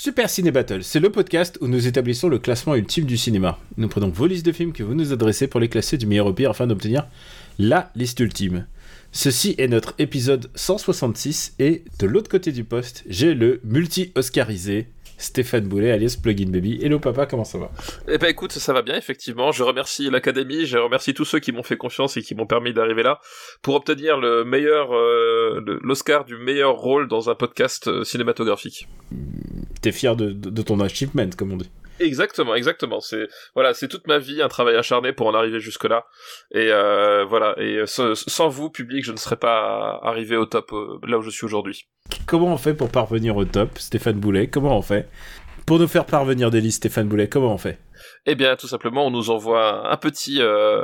Super Ciné Battle, c'est le podcast où nous établissons le classement ultime du cinéma. Nous prenons vos listes de films que vous nous adressez pour les classer du meilleur au pire afin d'obtenir la liste ultime. Ceci est notre épisode 166 et de l'autre côté du poste, j'ai le multi-oscarisé Stéphane Boulet alias Plugin Baby. Hello papa, comment ça va? Eh ben écoute, ça va bien effectivement. Je remercie l'académie, je remercie tous ceux qui m'ont fait confiance et qui m'ont permis d'arriver là pour obtenir le meilleur, euh, l'Oscar du meilleur rôle dans un podcast euh, cinématographique. T'es fier de, de- de ton achievement, comme on dit. Exactement, exactement. C'est voilà, c'est toute ma vie un travail acharné pour en arriver jusque là. Et euh, voilà. Et euh, sans, vous, public, je ne serais pas arrivé au top euh, là où je suis aujourd'hui. Comment on fait pour parvenir au top, Stéphane Boulet? Comment on fait? Pour nous faire parvenir des listes, Stéphane Boulet, comment on fait? Eh bien, tout simplement, on nous envoie un petit euh,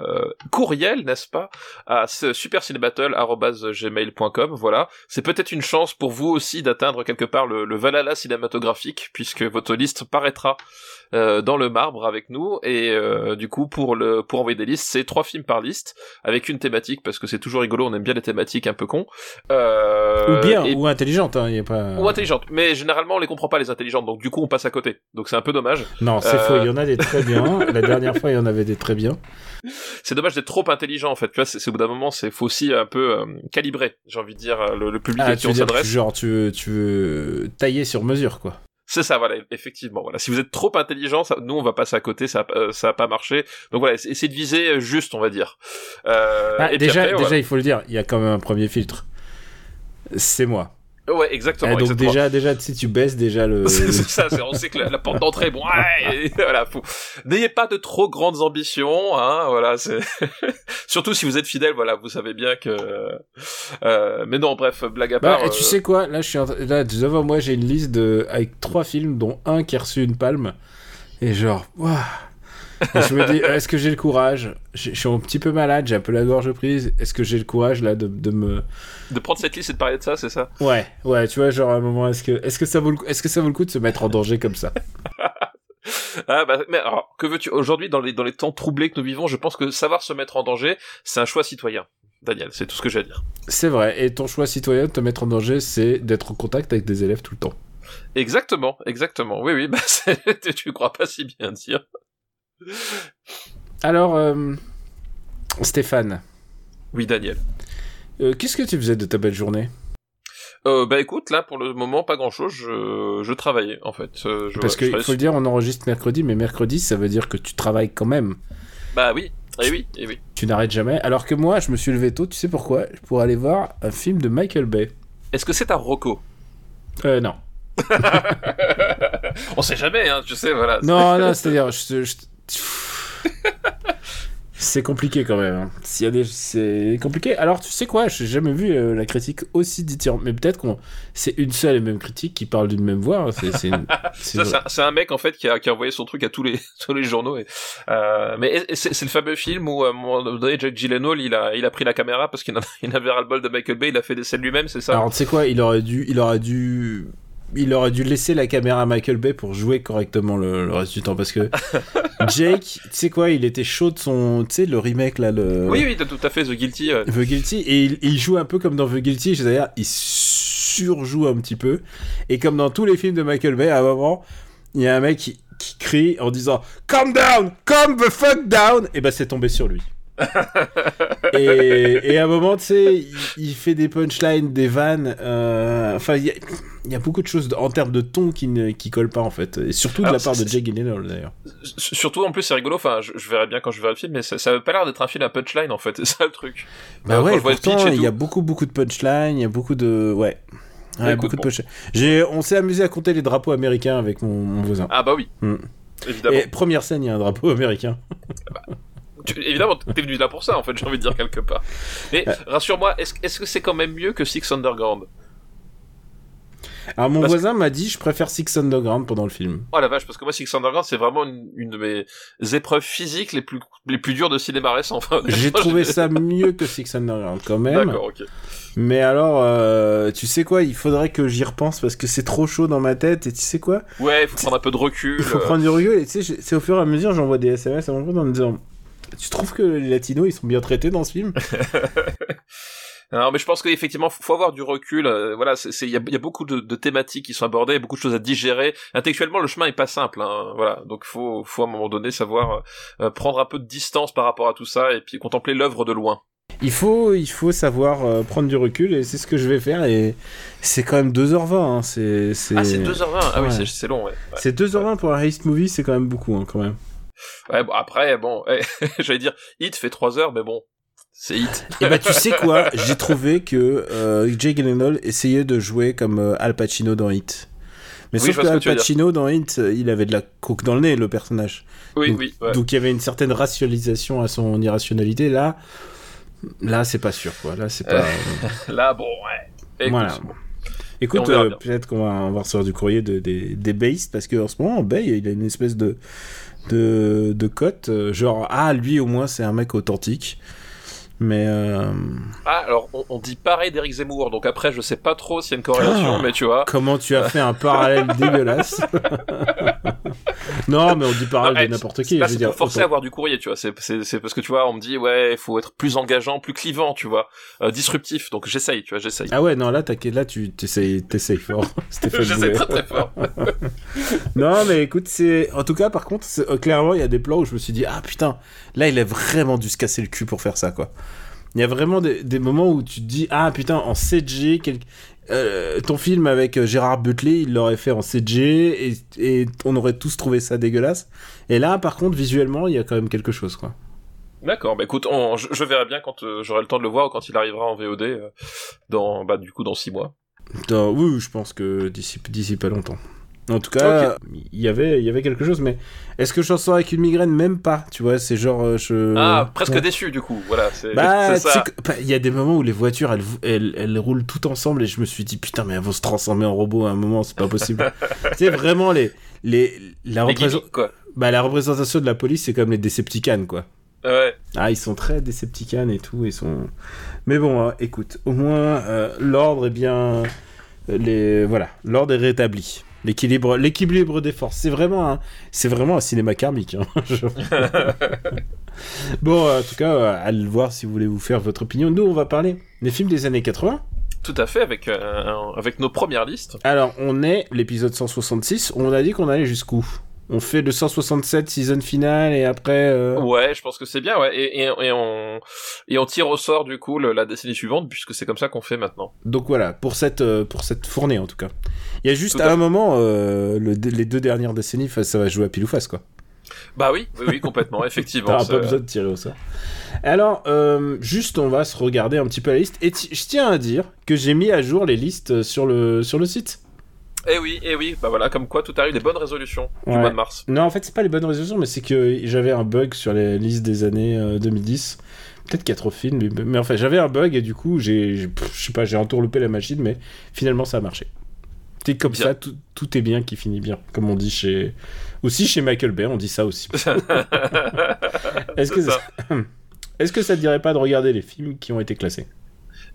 courriel, n'est-ce pas, à ce supercinébattle@gmail.com. Voilà, c'est peut-être une chance pour vous aussi d'atteindre quelque part le, le Valhalla cinématographique, puisque votre liste paraîtra euh, dans le marbre avec nous. Et euh, du coup, pour le pour envoyer des listes, c'est trois films par liste avec une thématique, parce que c'est toujours rigolo. On aime bien les thématiques un peu cons. Euh, Ou bien, et- ou intelligente, hein, y a pas... ou intelligentes, mais généralement on les comprend pas les intelligentes, donc du coup on passe à côté. Donc c'est un peu dommage. Non, c'est Euh. faux, il y en a des très bien. La dernière fois, il y en avait des très bien. c'est dommage d'être trop intelligent en fait. Tu vois, c'est au bout d'un moment, c'est faut aussi un peu euh, calibrer. J'ai envie de dire euh, le, le public à Ah, qui tu on s'adresse. genre, tu veux, tu veux tailler sur mesure, quoi. C'est ça, voilà, effectivement. Voilà, si vous êtes trop intelligent, ça, nous on va passer à côté, ça, euh, ça va pas marcher. Donc voilà, essa- essayez de viser euh, juste, on va dire. Euh, Ah, et déjà, après, déjà, voilà. il faut le dire, il y a quand même un premier filtre. C'est moi. Ouais, exactement. Ah, donc exactement. déjà, déjà, si tu baisses déjà le... c'est ça, c'est- on sait que la, la porte d'entrée, bon, ouais, voilà, faut... n'ayez pas de trop grandes ambitions, hein, voilà, c'est surtout si vous êtes fidèle, voilà, vous savez bien que, euh... mais non, bref, blague à Bah, part. et tu euh, sais quoi, là, je suis en là, devant moi, j'ai une liste de... avec trois films, dont un qui a reçu une palme. Et genre, waouh. Et je me dis, est-ce que j'ai le courage? Je suis un petit peu malade, j'ai un peu la gorge prise. Est-ce que j'ai le courage, là, de, de me... de prendre cette liste et de parler de ça, c'est ça? Ouais, ouais, tu vois, genre, à un moment, est-ce que, est-ce que ça vaut le coup, est-ce que ça vaut le coup de se mettre en danger comme ça? Ah bah, mais alors, que veux-tu? Aujourd'hui, dans les, dans les temps troublés que nous vivons, je pense que savoir se mettre en danger, c'est un choix citoyen. Daniel, c'est tout ce que j'ai à dire. C'est vrai, et ton choix citoyen de te mettre en danger, c'est d'être en contact avec des élèves tout le temps. Exactement, exactement. Oui, oui, bah, tu crois pas si bien dire. Alors, euh, Stéphane, Oui, Daniel. euh, qu'est-ce que tu faisais de ta belle journée? Euh, bah écoute, là, pour le moment, pas grand-chose. Je, je travaillais, en fait. Je- Parce qu'il faut le dire, on enregistre mercredi, mais mercredi, ça veut dire que tu travailles quand même. Bah oui, et oui, et oui. Tu n'arrêtes jamais. Alors que moi, je me suis levé tôt, tu sais pourquoi? Pour aller voir un film de Michael Bay. Est-ce que c'est un Rocco Euh, non. On sait jamais, hein, tu sais, voilà. Non, non, c'est-à-dire, je, je- c'est compliqué quand même. hein. S'il y a des, c'est compliqué. Alors, tu sais quoi J'ai jamais vu euh, la critique aussi dithyrambique. Mais peut-être qu'on, c'est une seule et même critique qui parle d'une même voix. hein. C'est, une- un- mec en fait qui a, qui a envoyé son truc à tous les tous les journaux. Et, euh, mais c'est le fameux film où à un moment donné Jack Gyllenhaal il a il a pris la caméra parce qu'il en, il avait ras le bol de Michael Bay, il a fait des scènes lui-même, c'est ça? Alors, tu sais quoi Il aurait dû, il aurait dû, il aurait dû laisser la caméra à Michael Bay pour jouer correctement le, le reste du temps parce que Jake, tu sais quoi Il était chaud de son, tu sais, le remake là, le. Oui, oui, tout à fait The Guilty. The Guilty et il, il joue un peu comme dans The Guilty, c'est-à-dire il surjoue un petit peu et comme dans tous les films de Michael Bay, à un moment, il y a un mec qui, qui crie en disant "Calm down, calm the fuck down" et ben c'est tombé sur lui. et, et à un moment, tu sais, il, il fait des punchlines, des vannes. euh, Enfin, il y, a- il y a beaucoup de choses en termes de ton qui ne qui collent pas en fait, et surtout de Alors, la part de Jake Gyllenhaal d'ailleurs. Surtout en plus c'est rigolo. Enfin, je, je verrai bien quand je verrai le film, mais ça, ça avait pas l'air d'être un film à punchline en fait. C'est ça le truc. Bah ouais, pourtant, il y a beaucoup, beaucoup de punchlines, il y a beaucoup de... Ouais. Ouais, Écoute, beaucoup de bon. J'ai... On s'est amusé à compter les drapeaux américains avec mon, mon voisin. Ah bah oui, Hmm. évidemment. Et première scène, il y a un drapeau américain. Tu- évidemment, t'es venu là pour ça en fait. J'ai envie de dire quelque part. Mais rassure-moi, est-ce que c'est quand même mieux que Six Underground? Alors mon Parce voisin m'a dit je préfère Six Underground pendant le film. Oh la vache, parce que moi, Six Underground, c'est vraiment une, une de mes épreuves physiques les plus, les plus dures de cinéma récent. Enfin, J'ai trouvé ça mieux que Six Underground quand même. D'accord, ok. Mais alors, euh, tu sais quoi, il faudrait que j'y repense parce que c'est trop chaud dans ma tête et tu sais quoi, Ouais, il faut prendre un peu de recul. il faut euh, prendre du recul et tu sais, c'est au fur et à mesure j'envoie des SMS à mon pote en me disant tu trouves que les latinos ils sont bien traités dans ce film? Non, mais je pense qu'effectivement, faut faut avoir du recul. euh, voilà, c'est, il y a, il y a beaucoup de, de thématiques qui sont abordées, beaucoup de choses à digérer. Intellectuellement, le chemin est pas simple. Hein, voilà, donc faut, faut à un moment donné savoir euh, prendre un peu de distance par rapport à tout ça et puis contempler l'œuvre de loin. Il faut, il faut savoir euh, prendre du recul et c'est ce que je vais faire et c'est quand même 2h20. Hein, c'est. Ah, c'est 2h20. Ah oui, Ouais. c'est, c'est long. Ouais. Ouais. C'est 2h20 pour un heist movie, c'est quand même beaucoup hein, quand même. Ouais, bon, après, bon, j'allais dire, Hit fait 3 heures, mais bon, c'est Hit. Et bah tu sais quoi, j'ai trouvé que euh, Jake Gyllenhaal essayait de jouer comme euh, Al Pacino dans Hit. Mais Oui, sauf que Al. Pacino dans Hit, euh, il avait de la coke dans le nez, le personnage. Oui, donc, oui. ouais. donc il y avait une certaine rationalisation à son irrationalité. Là, là c'est pas sûr quoi. Là c'est pas. Là, bon, ouais. Écoute, voilà. Écoute, euh, peut-être qu'on va, on va recevoir du courrier de, des, des parce qu'en ce moment, Bay, il a une espèce de de, de cote, euh, genre ah lui au moins c'est un mec authentique. Mais euh, Ah, alors, on, on dit pareil d'Eric Zemmour, donc après, je sais pas trop s'il y a une corrélation, Ah. mais tu vois. Comment tu as fait un parallèle dégueulasse Non, mais on dit parallèle Non, de c'est- qui. C'est dire, pour forcer à autant- avoir du courrier, tu vois. C'est, parce que tu vois, on me dit, ouais, il faut être plus engageant, plus clivant, tu vois, euh, disruptif. Donc j'essaye, tu vois, j'essaye. Ah ouais, non, là, là tu t'essayes, t'essayes fort. Stéphane j'essaye très très fort. Non, mais écoute, c'est. En tout cas, par contre, euh, clairement, il y a des plans où je me suis dit, ah putain, là, il a vraiment dû se casser le cul pour faire ça, quoi. Il y a vraiment des, des moments où tu te dis, ah putain, en CG, quel- euh, ton film avec euh, Gérard Butler, il l'aurait fait en CG et, et on aurait tous trouvé ça dégueulasse. Et là, par contre, visuellement, il y a quand même quelque chose, quoi. D'accord, bah écoute, on- je, je verrai bien quand euh, j'aurai le temps de le voir ou quand il arrivera en VOD euh, dans, bah, du coup, dans 6 mois. Dans- oui, je pense que d'ici pas longtemps. En tout cas, il y avait il y avait quelque chose, mais est-ce que je sors avec une migraine? Même pas, tu vois, c'est genre euh, je. Ah, presque Ouais. déçu, du coup, voilà, c'est, Bah, bah, il y a des moments où les voitures elles, elles, elles roulent toutes ensemble et je me suis dit putain, mais elles vont se transformer en robots à un moment, c'est pas possible. tu sais, vraiment, les, les, la, Les représent- gimmicks, quoi. bah, la représentation de la police, c'est comme les Decepticons, quoi. Ouais. Ah, ils sont très Decepticons et tout, ils sont. Mais bon, hein, écoute, au moins euh, l'ordre est bien, les voilà, l'ordre est rétabli. L'équilibre, l'équilibre des forces, c'est vraiment, un... c'est vraiment un cinéma karmique. hein. Je- bon, en tout cas, euh, allez le voir si vous voulez vous faire votre opinion. Nous, on va parler des films des années 80. Tout à fait, avec, euh, avec nos premières listes. Alors, on est l'épisode 166. On a dit qu'on allait jusqu'où? On fait le 167 season finale et après. euh, Ouais, je pense que c'est bien, ouais. Et, et, et on, et on tire au sort, du coup, le- la décennie suivante, puisque c'est comme ça qu'on fait maintenant. Donc voilà, pour cette, euh, pour cette fournée en tout cas. Il y a juste à à un moment, euh, le- les deux dernières décennies, ça va jouer à pile ou face quoi. Bah oui, oui, oui, complètement, effectivement. T'auras pas besoin de tirer au sort. Alors, euh, juste on va se regarder un petit peu la liste. Et je tiens à dire que j'ai mis à jour les listes sur le, sur le site. Eh oui, eh oui, bah voilà, comme quoi tout arrive, des bonnes résolutions du Ouais. mois de mars. Non, en fait, c'est pas les bonnes résolutions, mais c'est que j'avais un bug sur les listes des années euh, 2010. Peut-être qu'il y a trop de films, mais, mais enfin, j'avais un bug et du coup, j'ai, je sais pas, j'ai entourloupé la machine, mais finalement, ça a marché. C'est comme Bien. ça, tout, tout est bien qui finit bien, comme on dit chez. Aussi chez Michael Bay, on dit ça aussi. Est-ce que C'est ça... Est-ce que ça te dirait pas de regarder les films qui ont été classés?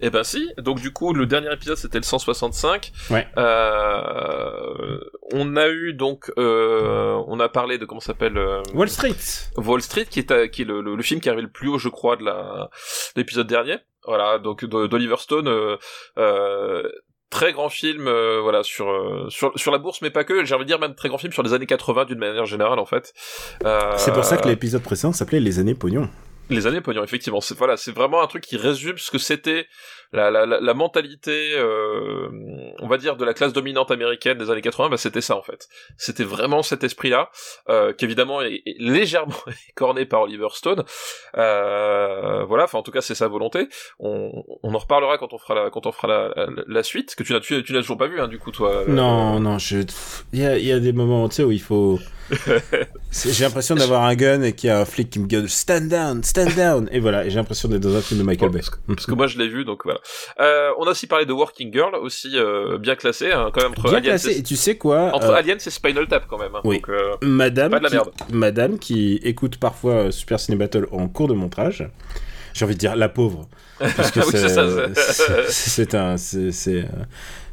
Eh ben si, donc du coup le dernier épisode c'était le 165. Ouais. Euh, on a eu donc, euh, on a parlé de comment ça s'appelle euh, Wall Street Wall Street qui est, euh, qui est le, le- le film qui est arrivé le plus haut je crois de la de l'épisode dernier. Voilà, donc d'Oliver Stone. euh, euh, Très grand film, euh, voilà sur euh, sur sur la bourse, mais pas que. J'ai envie de dire même très grand film sur les années 80 d'une manière générale en fait. Euh, C'est pour ça que l'épisode précédent s'appelait Les années pognon. Les années pognon, effectivement. C'est voilà, c'est vraiment un truc qui résume ce que c'était la, la, la, mentalité, euh, on va dire, de la classe dominante américaine des années 80. Bah, c'était ça en fait. C'était vraiment cet esprit-là, euh, qui évidemment est, est légèrement écorné par Oliver Stone. Euh, voilà, enfin en tout cas c'est sa volonté. On, on en reparlera quand on fera la, quand on fera la, la, suite. Que tu n'as tu, tu n'as toujours pas vu, hein, du coup toi. euh, Non, non, je... il y a, il y a des moments tu sais, où il faut, J'ai l'impression d'avoir un gun et qu'il y a un flic qui me gueule stand down, stand down. Et voilà, et j'ai l'impression d'être dans un film de Michael Bay. Parce que moi je l'ai vu, donc voilà. Euh, on a aussi parlé de Working Girl, aussi euh, bien classé, hein, quand même entre Bien classé. et, Et tu sais quoi entre euh, Aliens et Spinal Tap quand même. hein. Oui. Donc, Madame, Pas de la qui, merde. Madame qui écoute parfois Super Ciné Battle en cours de montage. J'ai envie de dire la pauvre. Parce que c'est c'est c'est- c'est un. C'est. C'est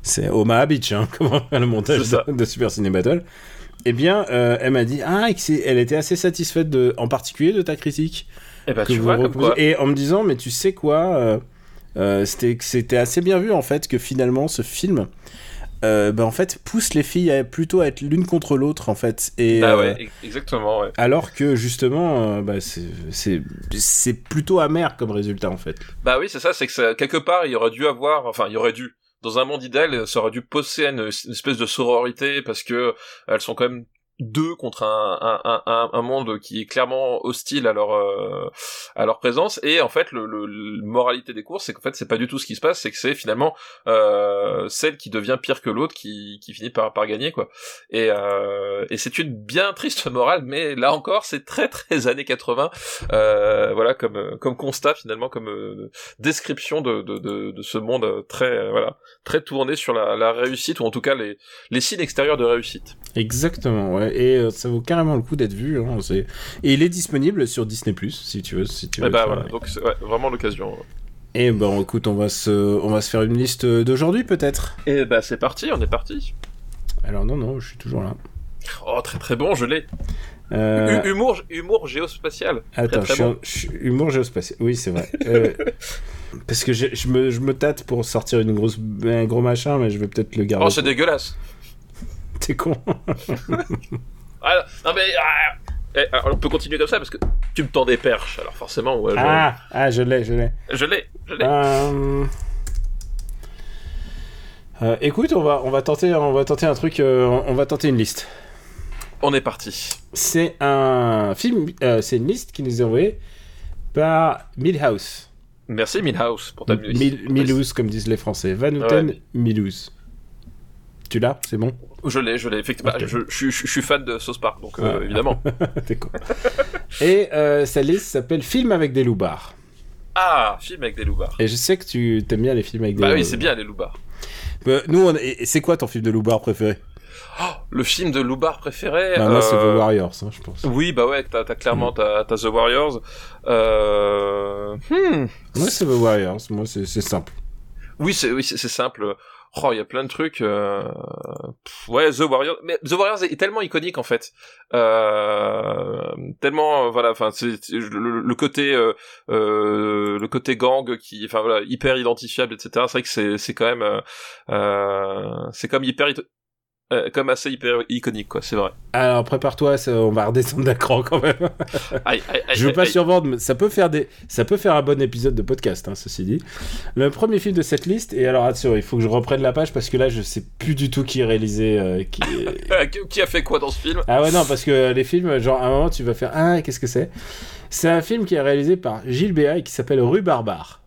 c'est Omaha Beach, hein, comment le montage C'est de, de Super Ciné Battle. Eh bien, euh, elle m'a dit ah, c'est- elle était assez satisfaite de, en particulier de ta critique. eh ben, que tu vous vois, comme reposez. quoi. Et en me disant, mais tu sais quoi, euh, c'était c'était assez bien vu en fait que finalement ce film, euh, ben, en fait, pousse les filles à plutôt à être l'une contre l'autre en fait. Et, Ah euh, ouais, ex- exactement, ouais. alors que justement, euh, bah, c'est- plutôt amer comme résultat en fait. Bah oui, c'est ça, c'est que ça, quelque part, il aurait dû avoir, enfin, il aurait dû, dans un monde idéal, ça aurait dû poser une, une espèce de sororité parce que elles sont quand même deux contre un, un, un, un- monde qui est clairement hostile à leur euh, à leur présence. Et en fait le, le, le- moralité des courses c'est qu'en fait c'est pas du tout ce qui se passe c'est que c'est finalement euh, celle qui devient pire que l'autre qui, qui finit par, par gagner quoi. Et, euh, et c'est une bien triste morale mais là encore c'est très très années 80 euh, voilà comme comme constat finalement comme euh, description de, de, de, de ce monde très voilà très tourné sur la, la réussite ou en tout cas les les signes extérieurs de réussite. Exactement, ouais. Et euh, ça vaut carrément le coup d'être vu. Hein, c'est- et il est disponible sur Disney si tu veux. Si tu veux et bah voilà donc c'est ouais, vraiment l'occasion Et bon, écoute, on va se, on va se faire une liste d'aujourd'hui peut-être. et bah c'est parti on est parti Alors non, non, je suis toujours là. oh très très bon je l'ai Euh, Hu- humour humour géospatial Attends, très, très je suis bon. en- je suis- humour géospatial. Oui, c'est vrai. Euh, parce que je, je me, je me tâte pour sortir une grosse, un gros machin, mais je vais peut-être le garder. oh c'est dégueulasse T'es con. ah, non mais ah, eh, alors, on peut continuer comme ça parce que tu me tends des perches alors forcément ouais, je, Ah, ah, je l'ai, je l'ai. je l'ai je l'ai Euh... euh, écoute, on va, on va tenter, on va tenter un truc, euh, on va tenter une liste. on est parti C'est un film, euh, c'est une liste qui nous est envoyée par Milhouse. merci Milhouse pour ta musique Mil, Milhouse, comme disent les Français. Van Houten Milhouse. Tu l'as C'est bon? Je l'ai, je l'ai, effectivement. Je, je, je- je suis fan de Sauce Park, donc euh, évidemment. T'es con. Et euh, sa liste s'appelle Film avec des loupards. Ah, film avec des loupards. Et je sais que tu t'aimes bien les films avec des Bah oui, c'est bien les loupards. Euh, nous, on... c'est quoi ton film de loupard préféré? Oh, le film de loupard préféré. bah, Moi, c'est euh, The Warriors, hein, je pense. Oui, bah ouais, t'as, t'as clairement t'as, The Warriors. Euh... Hmm. Moi, c'est The Warriors. Moi, c'est simple. Oui, c'est oui, c'est, c'est simple. Oh, il y a plein de trucs. euh, Ouais, The Warriors. Mais The Warriors est tellement iconique en fait. Euh... Tellement, euh, voilà. Enfin, c'est, le, le côté, euh, euh, le côté gang qui, enfin voilà, hyper identifiable, etc. C'est vrai que c'est, c'est quand même, c'est comme hyper, euh, comme assez hyper iconique quoi. C'est vrai. Alors, prépare-toi, on va redescendre d'écran quand même. Aïe, aïe, aïe, Je veux pas survendre, mais ça peut faire des, ça peut faire un bon épisode de podcast, hein, ceci dit. Le premier film de cette liste, et alors attention, il faut que je reprenne la page parce que là, je sais plus du tout qui est réalisé, euh, qui. Euh, qui- a fait quoi dans ce film? Ah ouais, non, parce que les films, genre, à un moment, tu vas faire Ah, qu'est-ce que c'est? C'est un film qui est réalisé par Gilles Béat et qui s'appelle Rue Barbare.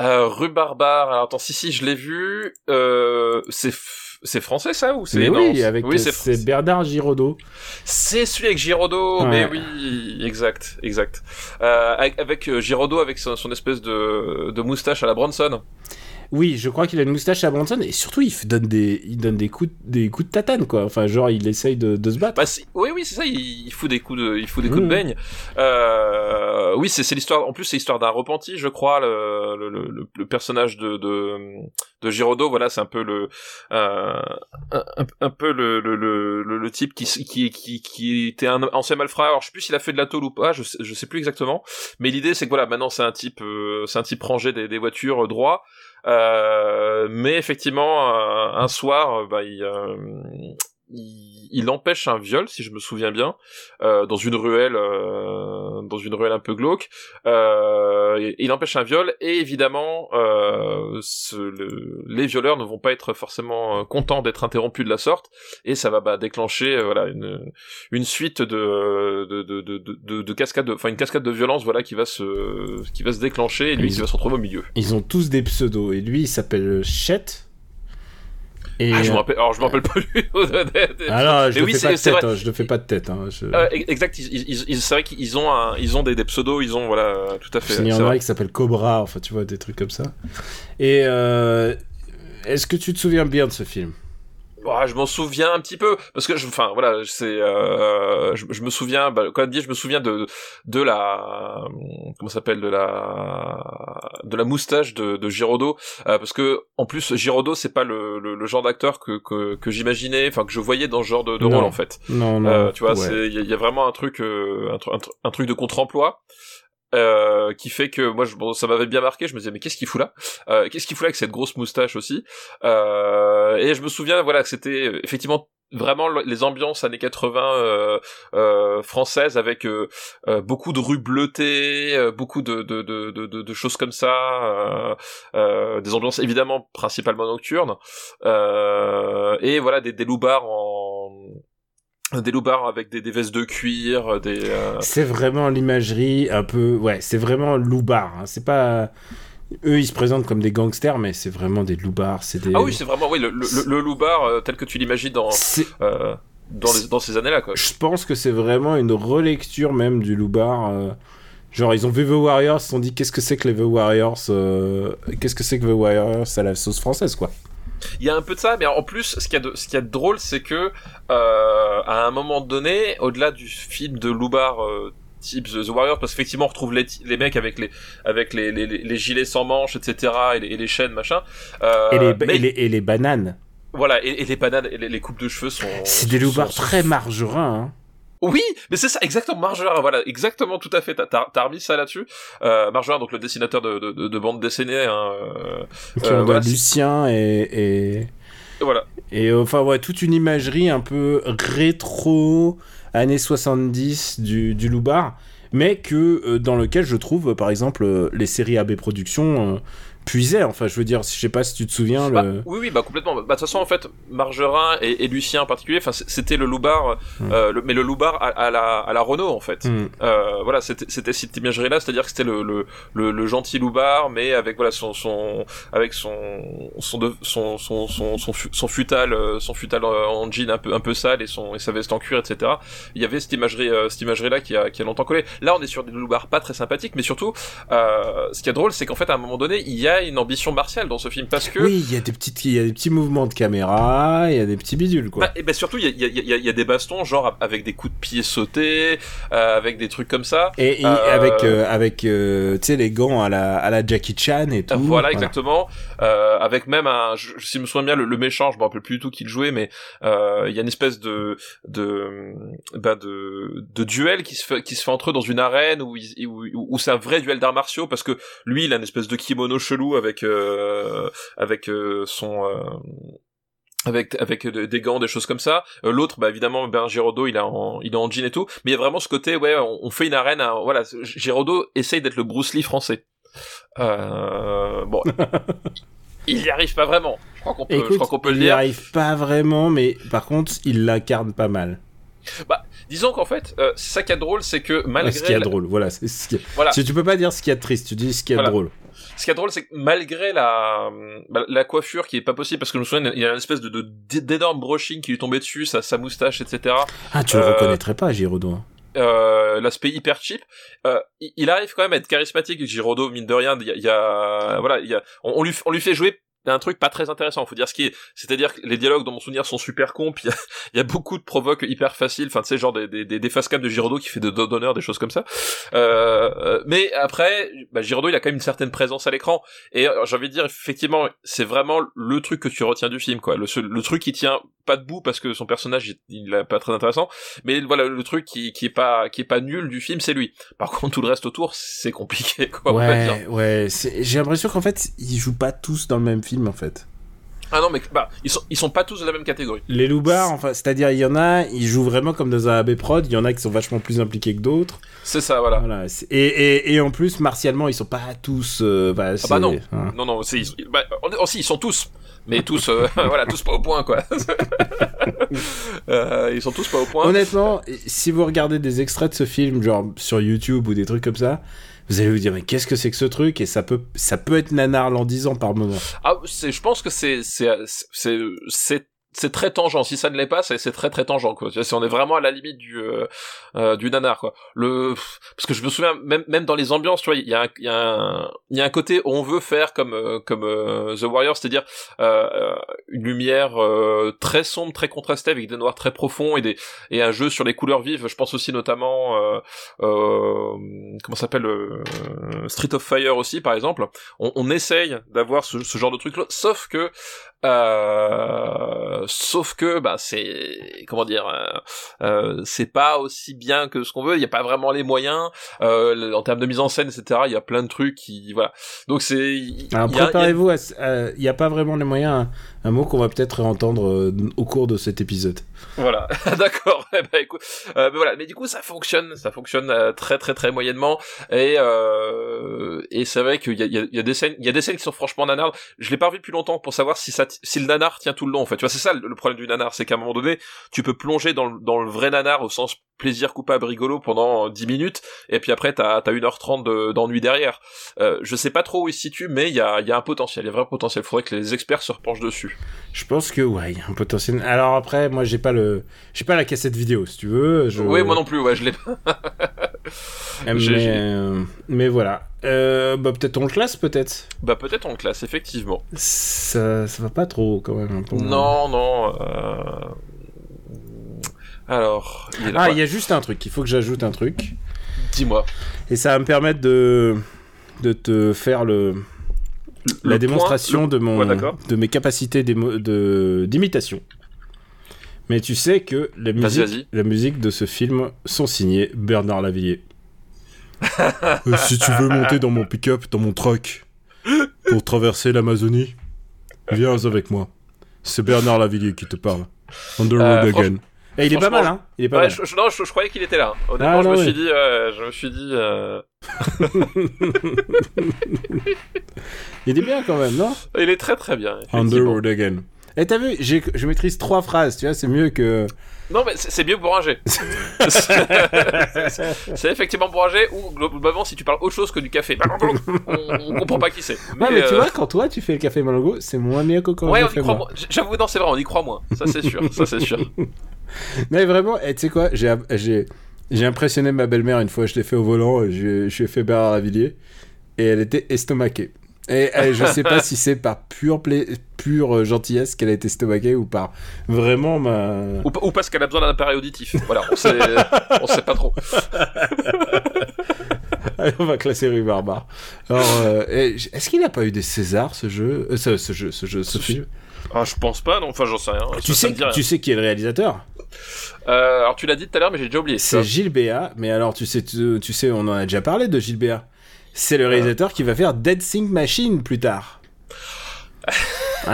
euh, Rue Barbare. Alors attends, si si, je l'ai vu. C'est c'est français ça ou c'est oui, avec, oui, c'est Bernard Giraudot. C'est celui avec Giraudot, Ouais. mais oui, exact, exact. Euh, avec avec, euh, Giraudot avec son, son espèce de, de moustache à la Bronson. Oui, je crois qu'il a une moustache à Bronson et surtout, il donne des, il donne des coups, de- des coups de tatane, quoi. Enfin, genre, il essaye de, de se battre. Bah, oui, oui, c'est ça. Il, il fout des coups de, il fout des coups Mhm. de beigne. Euh, oui, c'est l'histoire. En plus, c'est l'histoire d'un repenti, je crois. Le, le, le, le personnage de, de de Giraudot, voilà, c'est un peu le euh, un, peu le le, le, le, le type qui qui qui qui était un ancien malfrat. Alors, je sais plus s'il a fait de la tôle ou pas. Je sais, je sais plus exactement. Mais l'idée, c'est que voilà, maintenant, c'est un type, euh, c'est un type rangé des, des voitures droit. Euh, mais effectivement, un, soir, euh, bah, il, euh, il, il empêche un viol, si je me souviens bien, euh, dans une ruelle, euh, dans une ruelle un peu glauque. Euh, il empêche un viol et évidemment, euh, ce- le- les violeurs ne vont pas être forcément euh, contents d'être interrompus de la sorte et ça va bah, déclencher euh, voilà une, une suite de de, de, de, de, de cascades, de- enfin une cascade de violence voilà qui va se qui va se déclencher et lui Ils- il va se retrouver au milieu. Ils ont tous des pseudos et lui, il s'appelle Chet. Et, Ah, je euh, me rappelle, alors je me rappelle pas lui. alors, je Mais ne oui, fais c'est- pas de c'est tête, vrai. hein, je fais pas de tête. Hein, je... Euh, exact, c'est vrai qu'ils ont un, ils ont des, des pseudos, ils ont voilà, tout à fait. Il y c'est en a vrai. un qui s'appelle Cobra, enfin tu vois, des trucs comme ça. Et euh, est-ce que tu te souviens bien de ce film? Ouais, je m'en souviens un petit peu parce que je, enfin voilà, c'est, euh, je, je me souviens, bah, comme dit, je me souviens de de la, comment s'appelle, de la, de la moustache de, de Giraudot, euh, parce que en plus Giraudot c'est pas le, le, le genre d'acteur que que, que j'imaginais, enfin que je voyais dans ce genre de, de rôle en fait. Non, non. Euh, tu vois, ouais. il y, a- il y a vraiment un truc, euh, un, un un truc de contre-emploi. Euh, qui fait que moi je, bon, ça m'avait bien marqué je me disais mais qu'est-ce qu'il fout là? Euh, qu'est-ce qu'il fout là avec cette grosse moustache aussi? Euh, et je me souviens voilà que c'était euh, effectivement vraiment le- les ambiances années 80 euh, françaises avec beaucoup de rues bleutées beaucoup de, de, de, de, de- choses comme ça des ambiances évidemment principalement nocturnes et voilà des, des loupards en des loupards avec des, des vestes de cuir des euh, C'est vraiment l'imagerie un peu. Ouais, c'est vraiment loubar. Hein. C'est pas. Eux, ils se présentent comme des gangsters, mais c'est vraiment des loubards. C'est des. ah oui c'est vraiment oui le, le, le- loupard euh, tel que tu l'imagines dans euh, dans, les, dans ces années là quoi Je pense que c'est vraiment une relecture même du loubar. euh, Genre, ils ont vu The Warriors, ils se sont dit qu'est-ce que c'est que les The Warriors euh, Qu'est-ce que c'est que The Warriors à la sauce française, quoi. Il y a un peu de ça, mais en plus, ce qu'il y a de, ce qu'il y a de drôle, c'est que euh, à un moment donné, au-delà du film de Loubar euh, type The, Warrior, parce qu'effectivement, on retrouve les, les mecs avec les avec les, les, les- gilets sans manches, etc., et les, et les chaînes, machin. Euh, et, les, mais- et, les, et les bananes. Voilà, et, les bananes, et les, les coupes de cheveux sont. C'est des loubards sont- très margerins. Hein. Oui, mais c'est ça, exactement, Margerin, voilà, exactement, tout à fait, t'as, remis ça là-dessus. Euh, Margerin, donc le dessinateur de, de, de, de bande dessinée, hein, euh, Euh, voilà, Lucien et, et, voilà. et euh, enfin ouais, toute une imagerie un peu rétro années 70 du, du Loubar, mais que euh, dans lequel je trouve par exemple les séries AB Productions puisaient. Enfin, je veux dire, je sais pas si tu te souviens. Bah, le... oui, oui, bah complètement. Bah, de toute façon, en fait, Margerin et, et Lucien en particulier, c'était le loubar, Mm. euh, le- mais le loubar à, à la, à la Renault, en fait. Hmm. Euh, voilà, c'était cette imagerie-là, c'est-à-dire que c'était le, le, le, le gentil loubar, mais avec voilà son son avec son son de- son son son son, fu- son futal son futal euh, en jean un peu un peu sale et son et sa veste en cuir, etc. Il y avait cette imagerie euh, cette imagerie-là qui a qui a longtemps collé. Là, on est sur des loubards pas très sympathiques, mais surtout, euh, ce qui est drôle, c'est qu'en fait, à un moment donné, il y a une ambition martiale dans ce film parce que Oui, il y a des petites, il y a des petits mouvements de caméra, il y a des petits bidules quoi. Bah, et ben surtout, il y a, il y, a, il y, a, il y a des bastons, genre avec des coups de pied sautés, euh, avec des trucs comme ça. Et, et Euh, avec, euh, avec euh, tu sais, les gants à la, à la Jackie Chan et tout. voilà, exactement. Euh, avec même un, je, si je me souviens bien, le, le méchant, je me rappelle plus du tout qui le jouait, mais euh, il y a une espèce de de bah, de, de duel qui se fait qui se fait entre eux dans une arène où où, où, où c'est un vrai duel d'arts martiaux parce que lui, il a une espèce de kimono chelou avec euh, avec euh, son euh, avec avec de- des gants, des choses comme ça. Euh, L'autre, bah évidemment, Ben Giraudot, il est en il est en jean et tout, mais il y a vraiment ce côté, ouais, on, on fait une arène. hein, voilà, Giraudot essaye d'être le Bruce Lee français. Euh, bon, il y arrive pas vraiment. Je crois qu'on peut, je Écoute, crois qu'on peut le il n'y dire. arrive pas vraiment, mais par contre, il l'incarne pas mal. Disons qu'en fait, euh, ça qui est drôle, c'est que malgré ce qui est la- drôle, voilà. c'est ce qui est- voilà, Si tu peux pas dire ce qui est triste, tu dis ce qui est Voilà. drôle. Ce qui est drôle, c'est que malgré la, bah, la coiffure qui est pas possible, parce que je me souviens, il y a une espèce de, d'énorme brushing qui lui tombait dessus, sa, sa moustache, etc. Ah, tu le Euh, reconnaîtrais pas, Giraudot. hein. Euh, l'aspect hyper cheap, euh, il, il arrive quand même à être charismatique. Giraudot, mine de rien, il y a, il y a- voilà, il y a, on, on lui, on lui fait jouer un truc pas très intéressant, faut dire ce qui est, c'est-à-dire que les dialogues dans mon souvenir sont super cons, puis il y a, beaucoup de provoques hyper faciles, enfin tu sais genre des, des, des, des de Giraudot qui fait de d'honneur, des choses comme ça. Euh, euh, mais après, bah, Giraudot il a quand même une certaine présence à l'écran, et euh, j'ai envie de dire effectivement, c'est vraiment le truc que tu retiens du film, quoi, le, le truc qui tient pas debout parce que son personnage il, est pas très intéressant, mais voilà le truc qui, qui est pas qui est pas nul du film, c'est lui. Par contre tout le reste autour c'est compliqué, quoi. Ouais, ouais. J'ai l'impression qu'en fait, ils jouent pas tous dans le même film, en fait. Ah non mais bah ils sont ils sont pas tous de la même catégorie. Les loupards, enfin, c'est-à-dire, il y en a, ils jouent vraiment comme dans un AB Prod, il y en a qui sont vachement plus impliqués que d'autres. C'est ça, voilà. Et, et, et en plus, martialement, ils sont pas tous. euh, bah, Ah bah non. hein. Non, non, c'est, ils- bah, ils sont tous, mais tous, euh, voilà, tous pas au point, quoi. Euh, ils sont tous pas au point. Honnêtement, si vous regardez des extraits de ce film, genre sur YouTube ou des trucs comme ça, vous allez vous dire mais qu'est-ce que c'est que ce truc? Et ça peut ça peut être nanarlandisant par moment. Ah, je pense que c'est, c'est, c'est, c'est très tangent. Si ça ne l'est pas, c'est, très très tangent quoi. Si on est vraiment à la limite du euh, euh, du nanar quoi. Le parce que je me souviens même même dans les ambiances, tu vois, il y a il y a un il y a un côté où on veut faire comme euh, comme euh, The Warrior, c'est-à-dire euh, une lumière très sombre, très contrastée avec des noirs très profonds et des et un jeu sur les couleurs vives. Je pense aussi notamment comment s'appelle Street of Fire aussi par exemple. On, on essaye d'avoir ce, ce genre de truc là, sauf que euh, sauf que bah c'est comment dire euh, euh, c'est pas aussi bien que ce qu'on veut il y a pas vraiment les moyens euh, en termes de mise en scène etc il y a plein de trucs qui voilà donc c'est alors préparez-vous il y a pas vraiment les moyens un mot qu'on va peut-être entendre euh, au cours de cet épisode. Voilà, d'accord. Eh ben, écoute, euh, mais voilà, mais du coup ça fonctionne, ça fonctionne euh, très très très moyennement et euh, et c'est vrai qu'il y a, y, a, y a des scènes, il y a des scènes qui sont franchement nanars. Je l'ai pas revu depuis longtemps pour savoir si ça, si le nanar tient tout le long. En fait, tu vois, c'est ça le, problème du nanar, c'est qu'à un moment donné, tu peux plonger dans, dans le vrai nanar au sens plaisir coupable rigolo pendant 10 minutes et puis après t'as as 1h30 d'ennui derrière. Euh, je sais pas trop où il se situe, mais il y a, y a un potentiel, il y a un vrai potentiel. Faudrait que les experts se repenchent dessus. Je pense que ouais, il y a un potentiel. Alors après, moi j'ai pas le, j'ai pas la cassette vidéo, si tu veux. Je... Oui, moi non plus, ouais, je l'ai pas. mais, euh, mais voilà. Euh, bah peut-être on le classe, peut-être. Bah peut-être on le classe, effectivement. Ça, ça va pas trop quand même. Pour non, non. Euh... Alors. Il ah, il y a juste un truc. Il faut que j'ajoute un truc. Dis-moi. Et ça va me permettre de de te faire le la démonstration de mon de mes capacités d'imitation. Mais tu sais que la musique, la musique de ce film sont signées Bernard Lavillier. Euh, si tu veux monter dans mon pick-up, dans mon truck, pour traverser l'Amazonie, viens avec moi. C'est Bernard Lavillier qui te parle. On the road euh, again. Et il est pas mal, hein Il est pas mal. Je, non, je, croyais qu'il était là. Honnêtement, ah, je, me suis dit, euh, je me suis dit, il est bien quand même, non? Il est très très bien. On the road again. Et t'as vu, je maîtrise trois phrases, tu vois, c'est mieux que. Non, mais c'est mieux pour ranger. c'est effectivement pour ranger, ou globalement, si tu parles autre chose que du café, on, comprend pas qui c'est. Mais, mais tu euh, vois, quand toi tu fais le café Malongo, c'est moins bien que quand ouais, on y croit moins. J'avoue, non, c'est vrai, on y croit moins. Ça, c'est sûr. Ça, c'est sûr. mais vraiment, tu sais quoi, j'ai j'ai impressionné ma belle-mère une fois, je l'ai fait au volant, je, je lui ai fait Bernard Lavillier, et elle était estomaquée. Et, je sais pas si c'est par pure, pure euh, gentillesse qu'elle a été estomaquée ou par vraiment ma. Ou, parce qu'elle a besoin d'un appareil auditif. Voilà, on sait, on sait pas trop. Allez, on va classer Rue Barbare. Alors, euh, est-ce qu'il n'a pas eu des Césars ce jeu, euh, ce, ce, jeu, ce jeu, ce film? Ah, je pense pas, non. Enfin, j'en sais rien. Tu sais, tu sais qui est le réalisateur? Euh, Alors, tu l'as dit tout à l'heure, mais j'ai déjà oublié. C'est Gilles Béat. Mais alors, tu sais, tu, sais, on en a déjà parlé de Gilles Béat. C'est le réalisateur qui va faire Dead Sync Machine plus tard.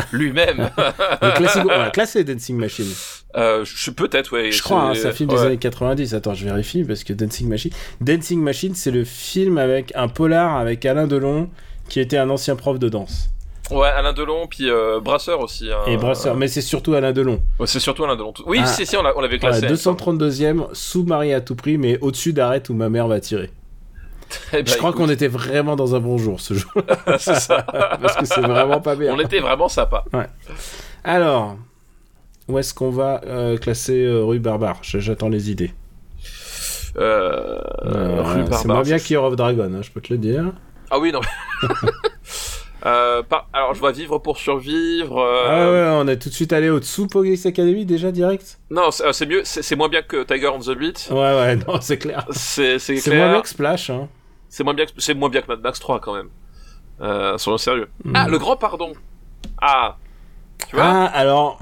Lui-même. on va classer Dancing Machine. Euh, je peut-être, ouais. Je crois, hein, c'est un film des années 90. Attends, je vérifie parce que Dancing Machine. Dancing Machine, c'est le film avec un polar avec Alain Delon qui était un ancien prof de danse. Ouais, Alain Delon, puis euh, Brasseur aussi. Hein. Et Brasseur, mais c'est surtout Alain Delon. Ouais, c'est surtout Alain Delon. Oui, ah. si, si, on l'avait classé. 232e, sous Marie à tout prix, mais au-dessus d'Arrête où ma mère va tirer. Eh ben, je crois qu'on était vraiment dans un bon jour ce jour. c'est ça. Parce que c'est vraiment pas bien. On était vraiment sympa. Ouais. Alors, où est-ce qu'on va euh, classer euh, Rue Barbare J'attends les idées. Euh, Rue Barbare. C'est moins bien qu'Heroes of Dragon, hein, je peux te le dire. Ah oui, non. Euh, alors, je vois vivre pour survivre. Euh, ah ouais, on est tout de suite allé au-dessous Police Academy déjà direct. Non, c'est euh, mieux, c'est moins bien que Tiger on the Beat. Ouais, ouais, non, c'est clair. C'est moins bien que Splash. Hein. C'est moins bien, c'est moins bien que Mad Max 3 quand même. Euh, soyons sérieux. Hmm. Ah, le Grand Pardon. Ah. Tu vois ah, alors,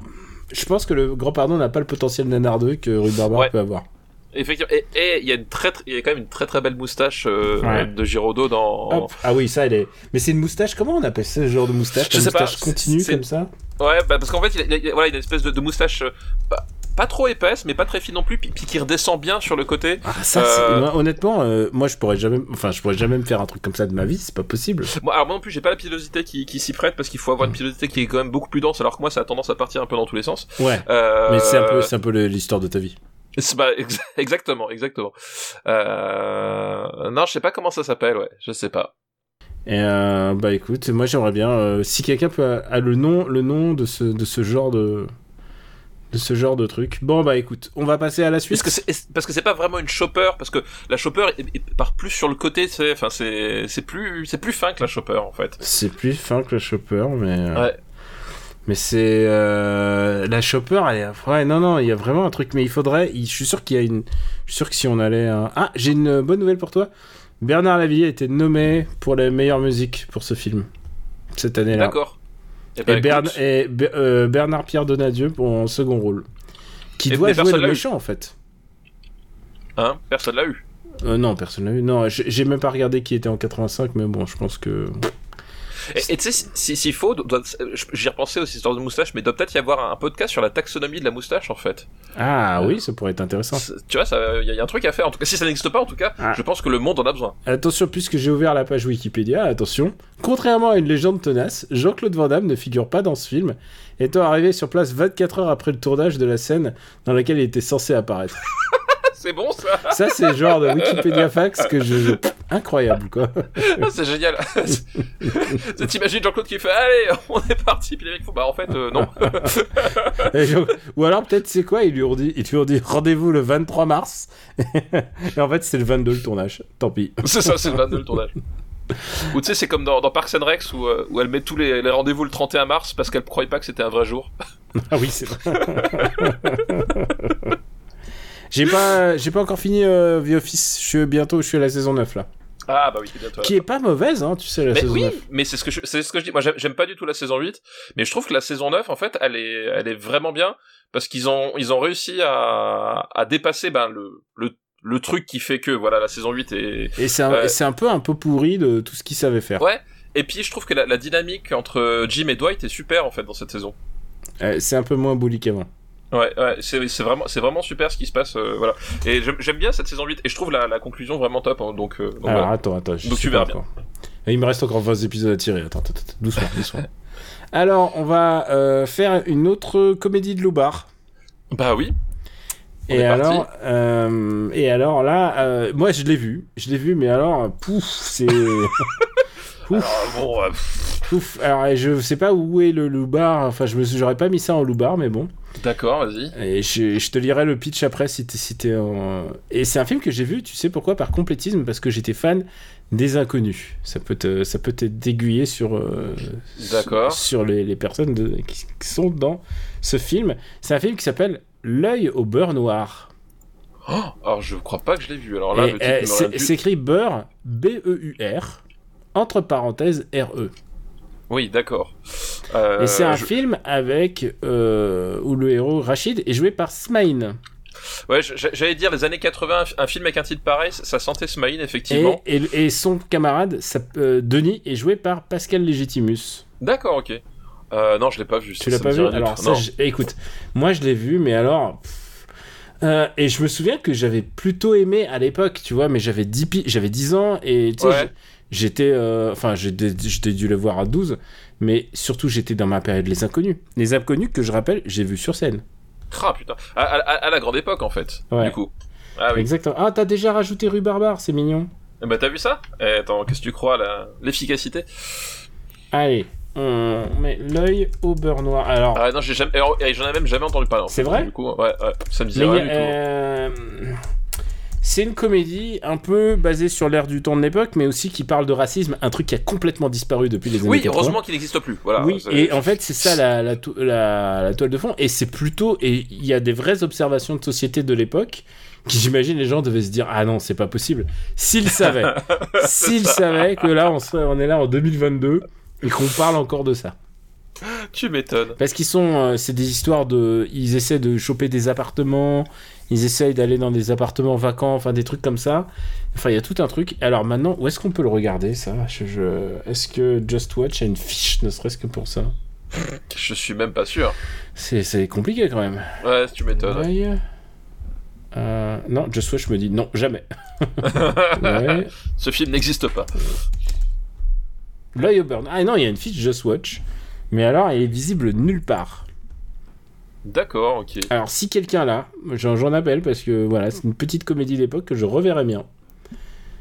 je pense que le Grand Pardon n'a pas le potentiel nanardeux que Rue Barbare peut avoir. Effectivement. Et il y a une très, il y a quand même une très très belle moustache euh, de Giraudot dans. Ah oui, ça, elle est. Mais c'est une moustache. Comment on appelle ce genre de moustache? Je sais moustache pas. continue comme ça? Ouais, bah, parce qu'en fait, il y a, voilà, il a une espèce de, moustache. Euh, pas trop épaisse, mais pas très fine non plus, puis, qui redescend bien sur le côté. Ah, ça, euh... honnêtement, euh, moi je pourrais jamais, enfin je pourrais jamais me faire un truc comme ça de ma vie, c'est pas possible. Moi, alors moi non plus, j'ai pas la pilosité qui, qui s'y prête parce qu'il faut avoir une pilosité qui est quand même beaucoup plus dense, alors que moi ça a tendance à partir un peu dans tous les sens. Ouais. Euh... Mais c'est un peu, c'est un peu l'histoire de ta vie. Ex- exactement, exactement. Euh... Non, je sais pas comment ça s'appelle, ouais, je sais pas. Et euh, bah écoute, moi j'aimerais bien euh, si quelqu'un peut a, le nom, le nom de ce de ce genre de de ce genre de truc. Bon bah écoute, on va passer à la suite. Parce que parce que c'est pas vraiment une chopper, parce que la chopper part plus sur le côté, c'est, enfin c'est c'est plus c'est plus fin que la chopper en fait. C'est plus fin que le chopper, mais euh, Ouais. Mais c'est euh, la chopper. Elle est... ouais non non, il y a vraiment un truc, mais il faudrait. il- Je suis sûr qu'il y a une. Je suis sûr que si on allait. Ah, j'ai une bonne nouvelle pour toi. Bernard Lavillier a été nommé pour la meilleure musique pour ce film cette année-là. D'accord. Eh Et, ben, Bern- et Be- euh, Bernard Pierre Donadieu pour un second rôle. Qui Et- doit jouer le eu. méchant en fait. hein, personne l'a eu? Euh, non, personne l'a vu. Non, j'ai j'ai même pas regardé qui était en 85, mais bon, je pense que. Et tu sais, si- s'il faut, doit- j'y repensais aux histoires de moustache, mais doit peut-être y avoir un podcast sur la taxonomie de la moustache en fait. Ah oui, ça pourrait être intéressant. Tu vois, il y, a un truc à faire. En tout cas, si ça n'existe pas, en tout cas, Ah. je pense que le monde en a besoin. Attention, puisque j'ai ouvert la page Wikipédia, attention. Contrairement à une légende tenace, Jean-Claude Van Damme ne figure pas dans ce film, étant arrivé sur place 24 heures après le tournage de la scène dans laquelle il était censé apparaître. C'est bon ça? Ça, c'est le genre de Wikipédia fax que je. je- Incroyable, quoi. C'est génial. C'est- T'imagines Jean-Claude qui fait Allez, on est parti. Puis les mecs font Bah en fait, euh, non. Et je- Ou alors, peut-être, c'est quoi? Ils lui ont dit, ils lui ont dit rendez-vous le 23 mars. Et en fait, c'est le 22 le tournage. Tant pis. c'est ça, c'est le 22 le tournage. Ou tu sais, c'est comme dans, dans Parks and Rex où, euh, où elle met tous les, les rendez-vous le 31 mars parce qu'elle croyait pas que c'était un vrai jour. Ah oui, c'est vrai. J'ai pas, j'ai pas encore fini euh, The Office. Je suis bientôt, je suis à la saison 9 là. Ah bah oui, c'est bientôt. Qui est pas mauvaise, hein, tu sais, la Mais saison oui, 9. mais c'est ce que je, c'est ce que je dis. Moi, j'aime- pas du tout la saison 8, mais je trouve que la saison 9, en fait, elle est, elle est vraiment bien parce qu'ils ont, ils ont réussi à, à dépasser ben le, le, le truc qui fait que voilà la saison 8 est, Et c'est un, et c'est un peu un peu pourri de tout ce qu'ils savaient faire. ouais. Et puis je trouve que la, la dynamique entre Jim et Dwight est super en fait dans cette saison. Euh, c'est un peu moins bully qu'avant. Ouais, ouais, c'est vraiment, c'est vraiment super ce qui se passe, euh, voilà. Et j'aime bien cette saison 8 et je trouve la, la conclusion vraiment top. hein, donc, euh, donc Alors voilà. attends, attends. je Donc tu verras encore. Et il me reste encore 20 épisodes à tirer. Attends, attends, attends. doucement, doucement. Alors, on va euh, faire une autre comédie de Loubar. Bah oui. On Et alors, et alors là, moi je l'ai vu, je l'ai vu, mais alors, pouf, c'est. Alors, bon, euh. Alors, je sais pas où est le loubar, enfin, je me j'aurais pas mis ça en loubar, mais bon. d'accord, vas-y. Et je, je te lirai le pitch après si t'es si t'es en... Et c'est un film que j'ai vu, tu sais pourquoi? Par complétisme, parce que j'étais fan des inconnus. Ça peut te, ça peut t'aiguiller sur, euh, D'accord. sur, sur les, les personnes de- qui, qui sont dans ce film. C'est un film qui s'appelle L'œil au beurre noir. Oh, alors je crois pas que je l'ai vu. Alors là, euh, revient c'est écrit beurre, B-E-U-R, entre parenthèses R-E. Oui, d'accord. Euh, Et c'est un je- film avec euh, où le héros Rachid est joué par Smaïn. Ouais, j'allais dire les années 80, un fi- un film avec un titre pareil, ça sentait Smaïn effectivement. Et, et- et son camarade, ça- euh, Denis, est joué par Pascal Légitimus. D'accord, ok. Euh, non, je l'ai pas vu. Tu l'as pas vu Alors, ça, je- écoute, moi je l'ai vu, mais alors. euh, et je me souviens que j'avais plutôt aimé à l'époque, tu vois, mais j'avais 10, pi- j'avais 10 ans et tu sais, Ouais. J'étais. euh, Enfin, j'étais dû le voir à 12, mais surtout j'étais dans ma période Les Inconnus. Les Inconnus que je rappelle, j'ai vu sur scène. Ah putain. À, à- à- à la grande époque en fait. Ouais. Du coup. Ah oui. Exactement. Ah, t'as déjà rajouté Rue Barbare, c'est mignon. Eh Bah t'as vu ça? Eh, Attends, qu'est-ce que tu crois là? L'efficacité? Allez, on met l'œil au beurre noir. Alors. Ah non, jamais. eh, J'en ai même jamais entendu parler. en C'est vrai? Du coup, ouais, ouais. Ça me disait rien du tout. C'est une comédie un peu basée sur l'ère du temps de l'époque, mais aussi qui parle de racisme, un truc qui a complètement disparu depuis les années Oui, 80. heureusement qu'il n'existe plus. Voilà. oui, et en fait, c'est ça la, la, to- la- la toile de fond, et c'est plutôt. Et il y a des vraies observations de société de l'époque qui, j'imagine, les gens devaient se dire Ah non, c'est pas possible. S'ils savaient, s'ils savaient que là, on, serait, on est là en 2022 et qu'on parle encore de ça. Tu m'étonnes. Parce qu'ils sont, euh, c'est des histoires de, ils essaient de choper des appartements, ils essayent d'aller dans des appartements vacants, enfin des trucs comme ça. Enfin, il y a tout un truc. Alors maintenant, où est-ce qu'on peut le regarder ça? Je, je- Est-ce que Just Watch a une fiche, ne serait-ce que pour ça? Je suis même pas sûr. C'est, c'est compliqué quand même. Ouais, tu m'étonnes. Ouais. Euh, non, Just Watch me dit non, jamais. Ouais. Ce film n'existe pas. L'œil au burn. Ah non, il y a une fiche Just Watch, mais alors elle est visible nulle part. D'accord, ok. Alors, si quelqu'un là, j'en j'en appelle parce que voilà, c'est une petite comédie d'époque que je reverrai bien.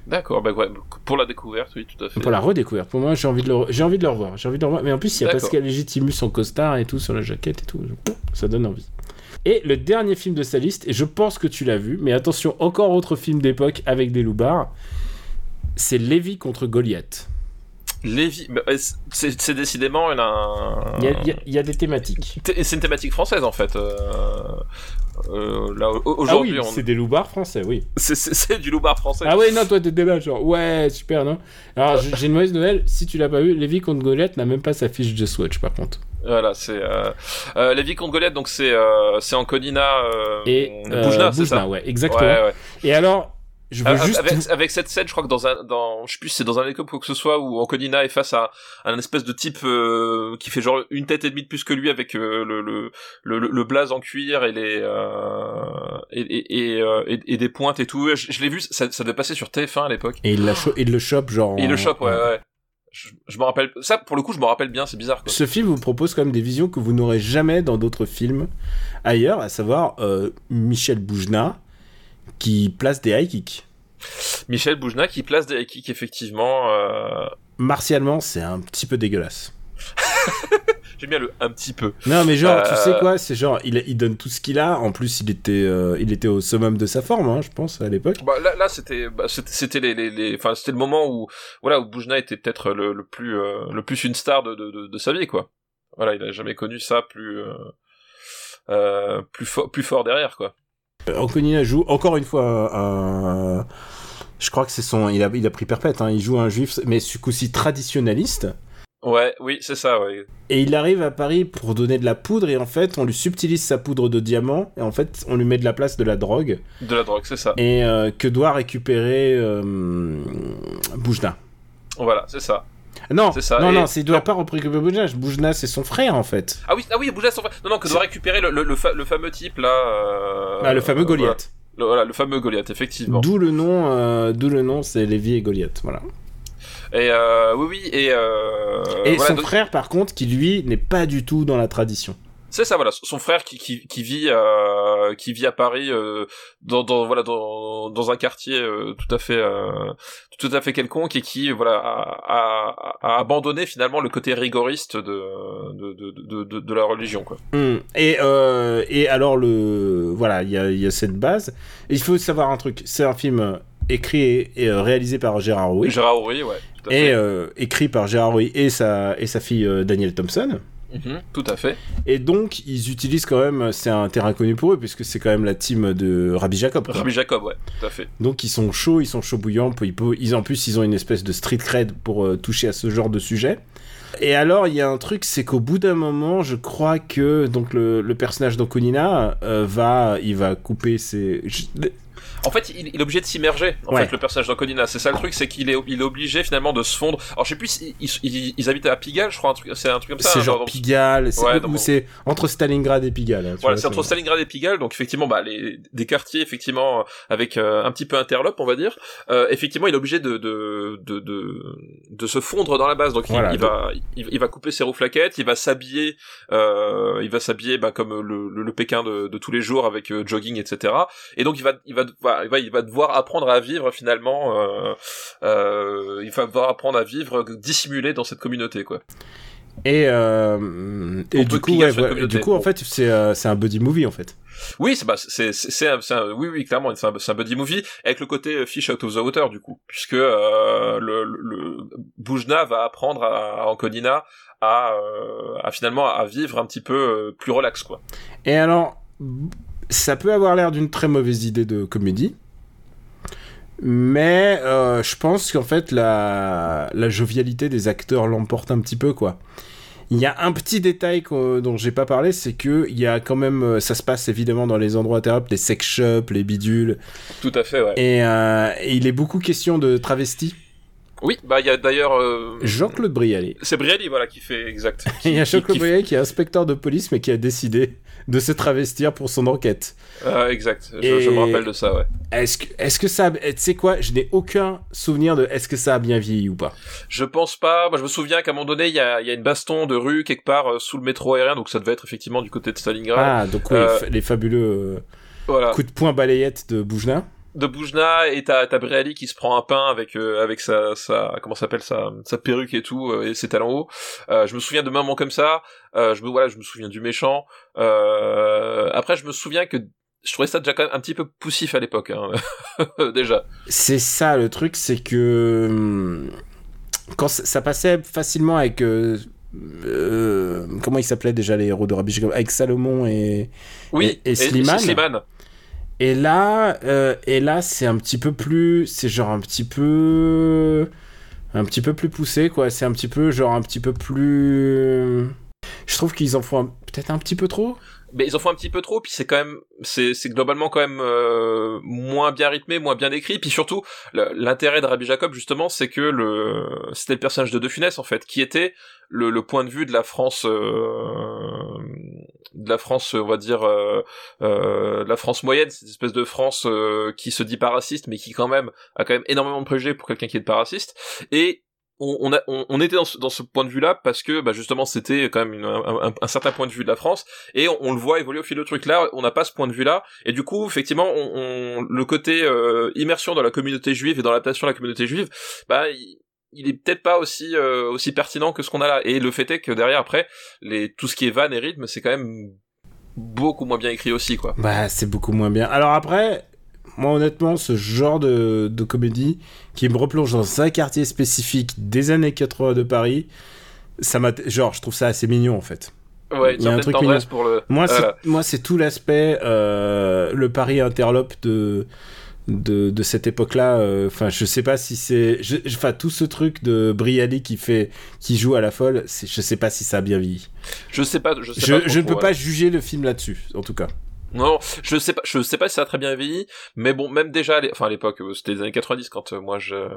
D'accord, bah ouais, pour la découverte, oui, tout à fait. Pour la redécouverte. Pour moi, j'ai envie, de le... j'ai envie de le revoir. J'ai envie de le revoir. Mais en plus, il y a. Pascal Légitimus en costard et tout sur la jaquette et tout. Ça donne envie. Et le dernier film de sa liste, et je pense que tu l'as vu, mais attention, encore autre film d'époque avec des loupards, c'est Lévi contre Goliath. Lévi, bah, c'est c'est décidément une, un... Il y a, il y des thématiques. C'est une thématique française en fait. Euh... euh, là, Ah aujourd'hui, oui, on- c'est des loupards français, oui. c'est du loupard français. Ah ouais, non, toi t'étais là, genre, ouais, super, non Alors, j'ai une mauvaise nouvelle, si tu l'as pas vu, Lévi contre Goliath n'a même pas sa fiche de Swatch, par contre. Voilà, c'est euh... euh, Lévi contre Goliath, donc c'est euh, c'est Anconina euh... Et euh, Boujna, c'est ça. ouais, exactement. Ouais, ouais. Et alors, je veux Euh, juste... avec, avec cette scène, je crois que dans un, dans, je sais plus si c'est dans un hélicoptère ou quoi que ce soit, où Anconina est face à, à un espèce de type euh, qui fait genre une tête et demie de plus que lui avec euh, le, le, le, blaze en cuir et les euh, et, et, et, des pointes et tout. Je, je l'ai vu, ça, ça devait passer sur TF1 à l'époque. Et il, la cho- il le chope, genre... Et il le chope, ouais, ouais. Je, je me rappelle. Ça, pour le coup, je me rappelle bien. C'est bizarre. Quoi. Ce film vous propose quand même des visions que vous n'aurez jamais dans d'autres films ailleurs, à savoir euh, Michel Boujna qui place des high kicks. Michel Boujna qui place des kicks effectivement. Euh... Martialement, c'est un petit peu dégueulasse. J'aime bien le un petit peu. Non, mais genre, tu Euh, sais quoi, c'est genre, il, il donne tout ce qu'il a. En plus, il était, euh, il était au summum de sa forme, hein, je pense, à l'époque. Bah, là, là, c'était, bah, c'était, les, les, les- enfin, c'était le moment où, voilà, où Boujna était peut-être le, le plus, euh, le plus une star de, de, de, de sa vie, quoi. Voilà, il a jamais connu ça plus, euh, euh, plus plus fort derrière, quoi. Anconina joue encore une fois un. Je crois que c'est son. Il a, il a pris perpète, hein, il joue un juif, mais ce coup-ci traditionnaliste. Ouais, oui, c'est ça, ouais. Et il arrive à Paris pour donner de la poudre, et en fait, on lui subtilise sa poudre de diamant, et en fait, on lui met de la place de la drogue, De la drogue, c'est ça. et euh, que doit récupérer euh, Boujna. Voilà, c'est ça. Non, ça, non, et- non, c'est- il doit pas récupérer Boujna. Boujna, c'est son frère, en fait. Ah oui, ah oui, Boujna, son frère. Non, non, que doit récupérer le, le, le, fa- le fameux type, là, euh, Ah, le fameux euh, Goliath. Voilà, le, voilà, le fameux Goliath, effectivement. D'où le nom, euh, d'où le nom, c'est Lévi et Goliath, voilà. Et, euh, oui, oui, et, et voilà, son donc- frère, par contre, qui lui n'est pas du tout dans la tradition. C'est ça, voilà, son frère qui qui, qui vit euh, qui vit à Paris euh, dans, dans voilà dans, dans un quartier euh, tout à fait tout à fait quelconque et qui voilà a, a, a abandonné finalement le côté rigoriste de de, de, de, la religion quoi. Hmm. Et, et alors, le, voilà, il y a, il y a cette base. Et il faut savoir un truc c'est un film écrit et, et, réalisé par Gérard Rouy. Gérard Horry, ouais, tout à Et fait. écrit par Gérard Rouy et sa, et sa fille Danielle Thompson. Mhm, tout à fait. Et donc, ils utilisent quand même, c'est un terrain connu pour eux, puisque c'est quand même la team de Rabbi Jacob. quoi. Rabbi Jacob, ouais, tout à fait. Donc, ils sont chauds, ils sont chauds bouillants. Ils, en plus, ils ont une espèce de street cred pour euh, toucher à ce genre de sujet. Et alors, il y a un truc, c'est qu'au bout d'un moment, je crois que donc le, le personnage d'Okunina euh, va, il va couper ses. En fait, il, il est obligé de s'immerger. En Ouais. fait, le personnage d'Anconina, c'est ça le truc, c'est qu'il est, il est obligé finalement de se fondre. Alors, je sais plus, ils, ils, ils habitent à Pigalle, je crois, un truc, c'est un truc comme ça. C'est hein, genre dans- Pigalle, c'est Ouais, c'est entre Stalingrad et Pigalle. hein, Voilà, c'est entre Stalingrad et Pigalle, donc effectivement, bah, les, des quartiers effectivement avec euh, un petit peu interlope, on va dire. Euh, effectivement, il est obligé de de, de de de se fondre dans la base, donc il- va il, il va couper ses rouflaquettes, il va s'habiller, euh, il va s'habiller bah, comme le, le, le Pékin de, de tous les jours avec euh, jogging, etc. Et donc il va il va il va il va devoir apprendre à vivre finalement, euh, euh, il va devoir apprendre à vivre dissimulé dans cette communauté quoi. Et, euh, et du coup, ouais, ouais, du coup, en fait, c'est euh, un buddy movie en fait. Oui, c'est bah, c'est oui oui clairement c'est un, buddy movie avec le côté fish out of the water du coup puisque euh, le, Boujna va apprendre à, à Anconina à, à finalement à vivre un petit peu plus relax quoi. Et alors, ça peut avoir l'air d'une très mauvaise idée de comédie, mais euh, je pense qu'en fait, la, la jovialité des acteurs l'emporte un petit peu, quoi. Il y a un petit détail dont j'ai pas parlé, c'est que il y a quand même, euh, ça se passe évidemment dans les endroits interrupts, les sex shops, les bidules, Tout à fait ouais. et, euh, et il est beaucoup question de travestis. Oui, bah il y a d'ailleurs. euh, Jean-Claude Brialy. C'est Brialy, voilà, qui fait exact. Il y a Jean-Claude Brialy qui est inspecteur de police, mais qui a décidé de se travestir pour son enquête. Ah, exact. Je, me rappelle de ça, ouais. Est-ce que, est-ce que ça, tu sais quoi, je n'ai aucun souvenir de est-ce que ça a bien vieilli ou pas. Je pense pas. Moi, je me souviens qu'à un moment donné, il y a, y a une baston de rue quelque part euh, sous le métro aérien, donc ça devait être effectivement du côté de Stalingrad. Ah, donc oui, Euh, les fabuleux Voilà. coups de poing balayette de Boujna. De Boujna et t'as t'as qui se prend un pain avec euh, avec sa sa comment s'appelle sa sa perruque et tout euh, et ses talons hauts. Euh, je me souviens de moments comme ça. Euh, je me voilà, je me souviens du méchant. Euh, après, je me souviens que je trouvais ça déjà quand même un petit peu poussif à l'époque, hein. déjà. C'est ça le truc, c'est que hum, quand ça, passait facilement avec euh, comment ils s'appelaient déjà les héros de Rabbi Jacob avec Salomon et Oui. Et- et Slimane. Slimane. Et là euh, et là c'est un petit peu plus c'est genre un petit peu un petit peu plus poussé quoi. C'est un petit peu genre un petit peu plus je trouve qu'ils en font peut-être un petit peu trop Mais ils en font un petit peu trop, puis c'est quand même, c'est, c'est globalement quand même euh, moins bien rythmé, moins bien écrit, puis surtout l'intérêt de Rabbi Jacob justement, c'est que le, c'était le personnage de De Funès en fait, qui était le, le point de vue de la France, euh, de la France, on va dire, euh, euh, de la France moyenne, cette espèce de France euh, qui se dit pas raciste, mais qui quand même a quand même énormément de préjugés pour quelqu'un qui est pas raciste, et on, a, on, on était dans ce, dans ce point de vue-là parce que bah, justement c'était quand même un, un- un certain point de vue de la France et on, le voit évoluer au fil de truc là on n'a pas ce point de vue là et du coup effectivement on, le côté euh, immersion dans la communauté juive et dans l'adaptation de la communauté juive bah il, il est peut-être pas aussi euh, aussi pertinent que ce qu'on a là et le fait est que derrière après les tout ce qui est van et rythme c'est quand même beaucoup moins bien écrit aussi quoi. Bah c'est beaucoup moins bien. Alors après moi honnêtement ce genre de, de comédie qui me replonge dans un quartier spécifique des années 80 de Paris ça m'a genre je trouve ça assez mignon en fait ouais Il y a un truc tendresse pour le Moi, moi, c'est tout l'aspect, euh, le Paris interlope de, de, de cette époque-là. euh, Enfin, je sais pas si c'est, enfin, tout ce truc de Brialy qui fait, qui joue à la folle, je sais pas si ça a bien vieilli. je sais pas je sais Je, pas trop je ne peux pas juger le film là-dessus, en tout cas. Non, je sais pas, je sais pas si ça a très bien vieilli, mais bon, même déjà, à enfin à l'époque, euh, c'était les années 90 quand euh, moi je, euh,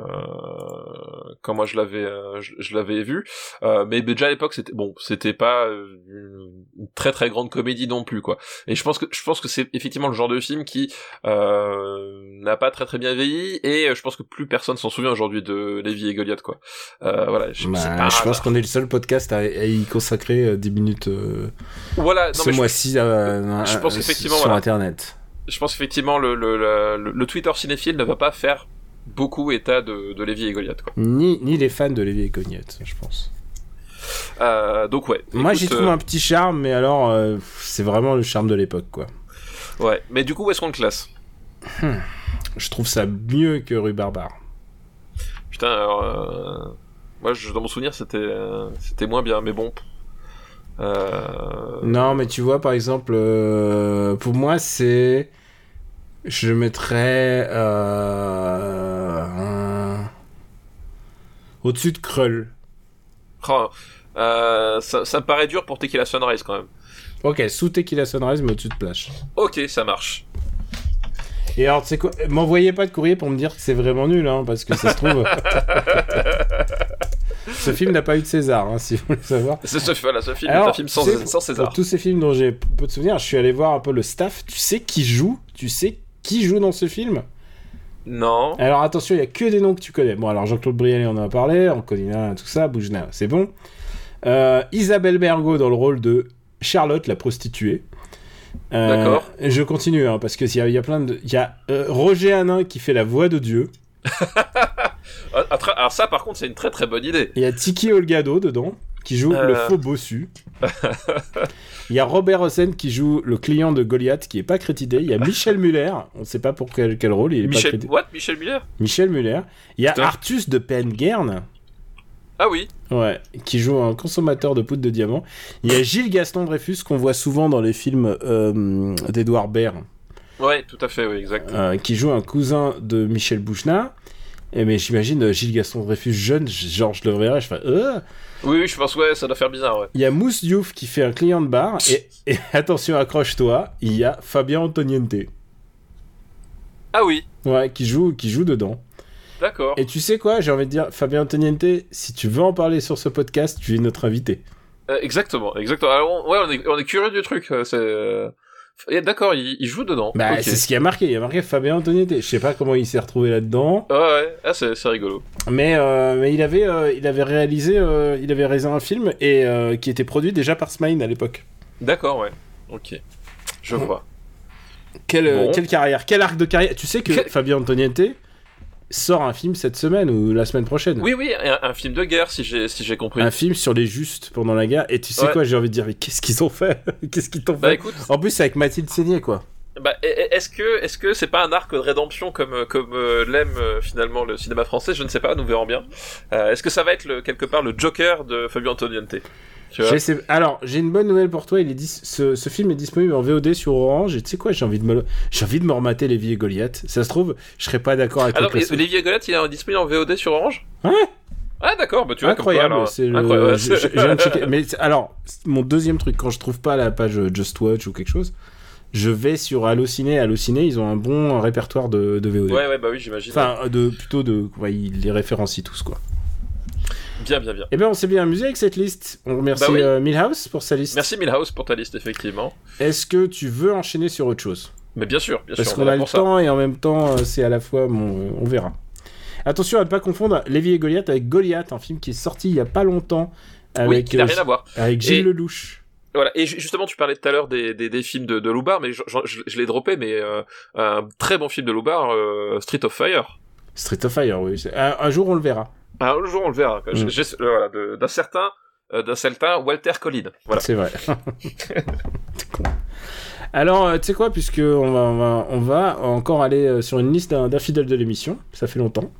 quand moi je l'avais, je, je l'avais vu, euh, mais déjà à l'époque c'était bon, c'était pas une, très très grande comédie non plus quoi. Et je pense que je pense que c'est effectivement le genre de film qui euh, n'a pas très très bien vieilli, et je pense que plus personne s'en souvient aujourd'hui de Lévi et Goliath quoi. Euh, voilà, je, Bah, je pense qu'on est le seul podcast à, à y consacrer euh, 10 minutes voilà, non, ce je- mois-ci euh, je pense euh, sur voilà. Internet. je pense effectivement le, le, le, le Twitter cinéphile ne va pas faire beaucoup état de, de Lévi et Goliath quoi. Ni, ni les fans de Lévi et Cognette, je pense. Euh, donc ouais. Moi, j'y trouve euh, un petit charme, mais alors, euh, c'est vraiment le charme de l'époque, quoi. Ouais, mais du coup où est-ce qu'on le classe? Je trouve ça mieux que Rue Barbare. Putain, alors, moi je, dans mon souvenir c'était c'était moins bien, mais bon. Euh... Non, mais tu vois, par exemple, euh, pour moi, c'est. Je mettrais. euh, un- Au-dessus de Krull. oh, ça, ça me paraît dur pour Tequila Sunrise quand même. Ok, sous Tequila Sunrise, mais au-dessus de Plash. Ok, ça marche. Et alors, tu sais quoi M'envoyez pas de courrier pour me dire que c'est vraiment nul, hein, parce que ça se trouve. ce film n'a pas eu de César, hein, si vous voulez savoir. C'est ce, voilà, ce film Alors, est un film sans, César. Pour tous ces films dont j'ai peu de souvenirs, je suis allé voir un peu le staff. Tu sais qui joue? Tu sais qui joue dans ce film? Non. Alors attention, il y a que des noms que tu connais. Bon, alors Jean-Claude Brialy, on en a parlé, Anconina, tout ça, Boujna, c'est bon. Euh, Isabelle Bergot dans le rôle de Charlotte, la prostituée. Euh, D'accord. Je continue, hein, parce qu'il y, y a plein de... Il y a euh, Roger Hanin qui fait la voix de Dieu. Ah, ah, Alors ça par contre c'est une très très bonne idée. Il y a Tiki Olgado dedans, qui joue le Euh. faux bossu. Il y a Robert Hossein qui joue le client de Goliath, qui est pas crédité. Il y a Michel Muller, on ne sait pas pour quel, quel rôle, il est pas Michel, crédité. what Michel Muller? Michel Muller. Il y a Putain. Artus de Pengern, Ah oui. ouais, qui joue un consommateur de poudre de diamant. Il y a Gilles Gaston Dreyfus, qu'on voit souvent dans les films euh, d'Edouard Baird, Ouais, tout à fait, oui, exact. euh, qui joue un cousin de Michel Bouchna. Et mais j'imagine euh, Gilles Gaston Dreyfus jeune, genre je le verrais, je fais euh. Oui, oui, je pense ouais, ça doit faire bizarre, ouais. Il y a Mousse Diouf qui fait un client de bar. Et, et attention, accroche-toi, il y a Fabien Antoniente. Ah oui. Ouais, qui joue, qui joue dedans. D'accord. Et tu sais quoi, j'ai envie de dire, Fabien Antoniente, si tu veux en parler sur ce podcast, tu es notre invité. Euh, exactement, exactement. Alors, on- ouais, on est, on est curieux du truc. C'est. euh, D'accord, il, il joue dedans. Bah, c'est ce qui a marqué. Il a marqué Fabien Antoniente. Je sais pas comment il s'est retrouvé là-dedans, Ouais, ouais. Ah, c'est rigolo. mais, euh, mais il avait, euh, il avait réalisé, euh, il avait réalisé un film et qui était produit déjà par Smile à l'époque. D'accord, ouais. Ok. Je vois. Quelle, Bon. quelle carrière, quel arc de carrière. Tu sais que Fabien Antoniente sort un film cette semaine ou la semaine prochaine. Oui, oui, un, un film de guerre, si j'ai si compris. Un film sur les justes pendant la guerre. Et tu sais Ouais. quoi, j'ai envie de dire, mais qu'est-ce qu'ils ont fait? Qu'est-ce qu'ils t'ont Bah fait? écoute, En plus, c'est avec Mathilde Seigné, quoi. Bah, e- e- est-ce que est-ce que c'est pas un arc de rédemption comme comme euh, l'aime euh, finalement le cinéma français? Je ne sais pas, nous verrons bien. Euh, est-ce que ça va être le, quelque part le Joker de Fabio Antoniente? Alors, j'ai une bonne nouvelle pour toi. Il est dis- ce, ce film est disponible en VOD sur Orange. Et tu sais quoi, j'ai envie de me, j'ai envie de me remater les vieilles Goliath. Ça se trouve, je serais pas d'accord avec Alors, le classement. Olivier Golette, il est disponible en VOD sur Orange? Ouais. Ah d'accord, bah tu vois, Incroyable, c'est le. Mais alors, mon deuxième truc, quand je trouve pas la page euh, Just Watch ou quelque chose, je vais sur Allociné. Allociné, ils ont un bon répertoire de, de VOD. Ouais, ouais, bah oui, j'imagine. Enfin, de plutôt de. Ouais, ils les référencient tous, quoi. Bien, bien, bien. Eh bien, on s'est bien amusé avec cette liste. On remercie Bah oui. euh, Milhouse pour sa liste. Merci Milhouse pour ta liste, effectivement. Est-ce que tu veux enchaîner sur autre chose? Mais bien sûr, bien Parce sûr, on qu'on a le ça. temps et en même temps, euh, c'est à la fois. Bon, euh, on verra. Attention à ne pas confondre Lévi et Goliath avec Goliath, un film qui est sorti il y a pas longtemps Oui, avec, qui n'a rien à voir. avec Gilles Et- Lelouch. Voilà. Et ju- justement, tu parlais tout à l'heure des, des, des films de, de Loubar, mais je, je, je l'ai droppé, mais euh, un très bon film de Loubar, euh, Street of Fire. Street of Fire, oui. Un, un jour, on le verra. Ah, un jour, on le verra. Mm. Voilà, d'un certain, euh, d'un certain Walter Collin. Voilà. C'est vrai. Alors, tu sais quoi, puisque on va, on va, on va encore aller sur une liste d'un fidèle de l'émission, ça fait longtemps.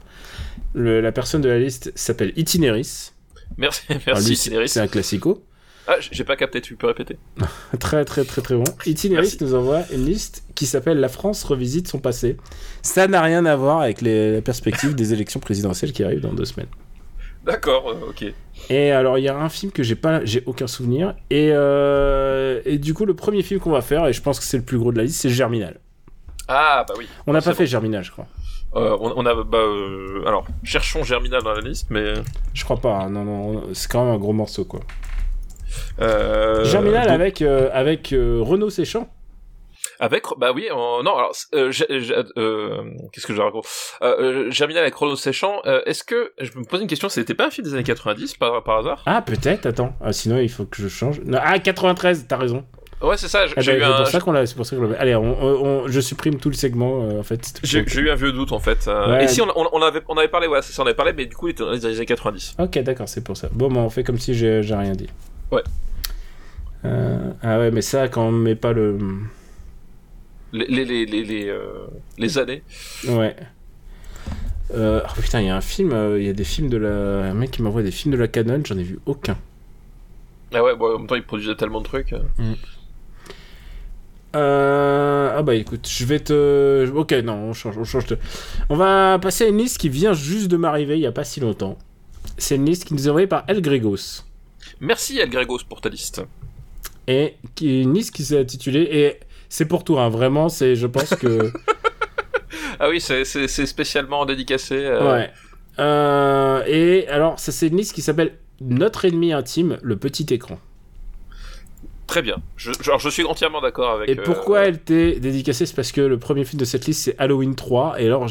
Le- la personne de la liste s'appelle Itineris. Merci, Alors, merci, Itineris. c'est un classico. Ah, j'ai pas capté, tu peux répéter. Très très très très bon. Itineris Merci. nous envoie une liste qui s'appelle La France revisite son passé. Ça n'a rien à voir avec les, la perspective des élections présidentielles qui arrivent dans deux semaines. D'accord, euh, ok. Et alors il y a un film que j'ai pas, j'ai aucun souvenir. Et, euh, et du coup le premier film qu'on va faire, et je pense que c'est le plus gros de la liste, c'est Germinal. Ah, bah oui. On n'a pas fait Germinal, je crois. Euh, on, on a, bah, alors, cherchons Germinal dans la liste, mais. Je crois pas. hein. Non non, c'est quand même un gros morceau quoi. Euh, Germinal donc- avec euh, avec euh, Renaud Séchant. Avec, bah oui, non, alors, euh, euh, qu'est-ce que je raconte? Euh, Germinal avec Chrono Séchant, est-ce que, je me pose une question, c'était pas un film des années 90 par, par hasard? Ah peut-être. Attends. Ah, sinon il faut que je change. Non, ah 93. T'as raison. Ouais, c'est ça, j'ai Ah j'ai bah, eu un, pour ça qu'on l'a. C'est pour ça que Allez, on, on- on- je supprime tout le segment euh, en fait. j'ai eu un vieux doute en fait. euh, Ouais. Et si on, avait, on avait parlé, ouais, ça, on avait parlé, mais du coup, il était dans les années 90. Ok, d'accord, c'est pour ça. Bon, bah, on fait comme si j'ai rien dit. Ouais. Euh, ah ouais, mais ça, quand on met pas le. Les, les, les, les, les, euh, les années. Ouais. Euh, oh putain, il y a un film, il y a des films de la. Un mec qui m'envoie des films de la Canon, j'en ai vu aucun. Ah ouais, bon, en même temps, il produisait tellement de trucs. euh. Euh... Ah bah écoute, je vais te. Ok, non, on change, on change de. On va passer à une liste qui vient juste de m'arriver il y a pas si longtemps. C'est une liste qui nous est envoyée par El Gregos. Merci, El Gregos, pour ta liste. Et qui est une liste qui s'est intitulée. Et c'est pour toi, hein, vraiment, c'est. Je pense que. Ah oui, c'est spécialement dédicacé. euh, Ouais. Euh, et alors, ça c'est une liste qui s'appelle Notre ennemi intime, le petit écran. Très bien. Je, genre, je suis entièrement d'accord avec. Et euh, pourquoi elle t'est dédicacée? C'est parce que le premier film de cette liste c'est Halloween 3. Et alors,